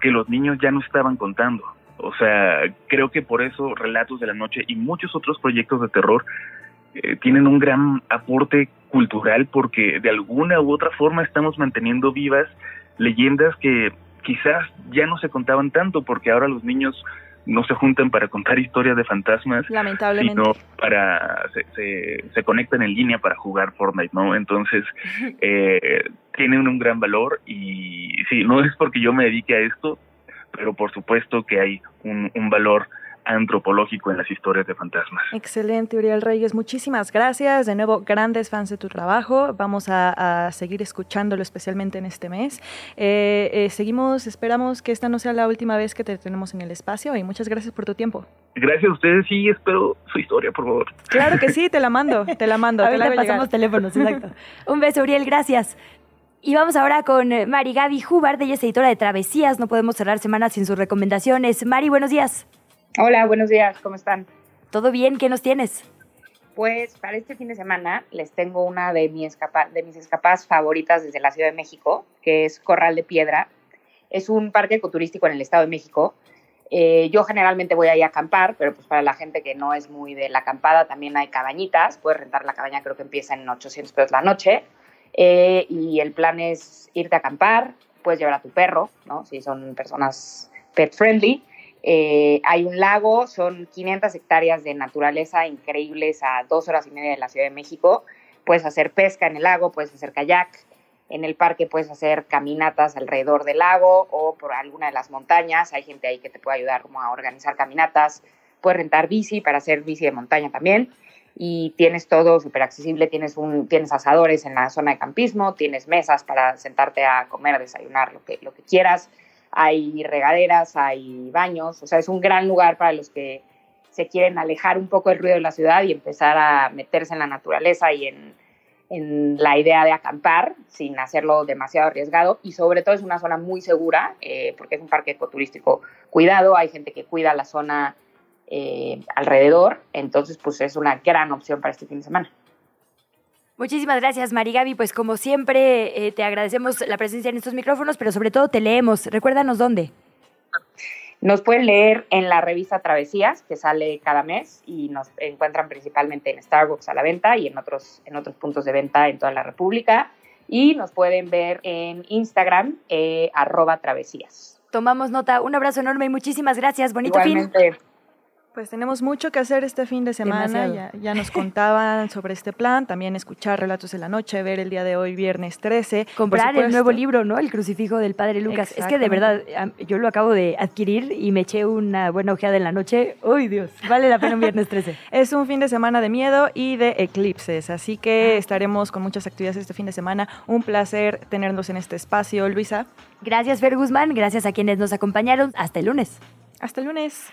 que los niños ya no estaban contando. O sea, creo que por eso Relatos de la Noche y muchos otros proyectos de terror eh, tienen un gran aporte cultural porque de alguna u otra forma estamos manteniendo vivas leyendas que quizás ya no se contaban tanto porque ahora los niños no se juntan para contar historias de fantasmas, Lamentablemente. sino para se, se, se conectan en línea para jugar Fortnite, ¿no? Entonces eh, tienen un gran valor y sí, no es porque yo me dedique a esto, pero por supuesto que hay un, un, valor antropológico en las historias de fantasmas. Excelente, Uriel Reyes. Muchísimas gracias. De nuevo, grandes fans de tu trabajo. Vamos a, a seguir escuchándolo, especialmente en este mes. Eh, eh, seguimos, esperamos que esta no sea la última vez que te tenemos en el espacio y muchas gracias por tu tiempo. Gracias a ustedes y espero su historia, por favor. Claro que sí, te la mando, te la mando. Ahorita te la pasamos teléfonos, exacto. Un beso, Uriel, gracias. Y vamos ahora con Mari Gaby Hubbard, ella es editora de Travesías, no podemos cerrar semanas sin sus recomendaciones. Mari, buenos días. Hola, buenos días, ¿cómo están? ¿Todo bien? ¿Qué nos tienes? Pues para este fin de semana les tengo una de, mi escapa de mis escapadas favoritas desde la Ciudad de México, que es Corral de Piedra. Es un parque ecoturístico en el Estado de México. Eh, yo generalmente voy ahí a acampar, pero pues para la gente que no es muy de la acampada también hay cabañitas. Puedes rentar la cabaña, creo que empieza en 800 pesos la noche. Eh, y el plan es irte a acampar, puedes llevar a tu perro, ¿no? Si son personas pet friendly. Eh, hay un lago, son 500 hectáreas de naturaleza increíbles a dos horas y media de la Ciudad de México. Puedes hacer pesca en el lago, puedes hacer kayak. En el parque puedes hacer caminatas alrededor del lago o por alguna de las montañas. Hay gente ahí que te puede ayudar como a organizar caminatas. Puedes rentar bici para hacer bici de montaña también. Y tienes todo súper accesible, tienes, un, tienes asadores en la zona de campismo, tienes mesas para sentarte a comer, desayunar, lo que, lo que quieras, hay regaderas, hay baños, o sea, es un gran lugar para los que se quieren alejar un poco del ruido de la ciudad y empezar a meterse en la naturaleza y en, en la idea de acampar sin hacerlo demasiado arriesgado. Y sobre todo es una zona muy segura eh, porque es un parque ecoturístico cuidado, hay gente que cuida la zona eh, alrededor, entonces pues es una gran opción para este fin de semana. Muchísimas gracias, Marigaby. Pues como siempre, eh, te agradecemos la presencia en estos micrófonos, pero sobre todo te leemos. Recuérdanos dónde. Nos pueden leer en la revista Travesías, que sale cada mes y nos encuentran principalmente en Starbucks a la venta y en otros, en otros puntos de venta en toda la República. Y nos pueden ver en Instagram, eh, arroba travesías. Tomamos nota. Un abrazo enorme y muchísimas gracias. Bonito Igualmente. fin. Pues tenemos mucho que hacer este fin de semana. Ya, ya, nos contaban sobre este plan. También escuchar Relatos de la Noche, ver el día de hoy, viernes 13. Comprar el nuevo libro, ¿no? El crucifijo del Padre Lucas. Es que de verdad, yo lo acabo de adquirir y me eché una buena ojeada en la noche. ¡Uy, Dios! Vale la pena un viernes 13. es un fin de semana de miedo y de eclipses. Así que estaremos con muchas actividades este fin de semana. Un placer tenernos en este espacio, Luisa. Gracias, Fer Guzmán. Gracias a quienes nos acompañaron. Hasta el lunes. Hasta el lunes.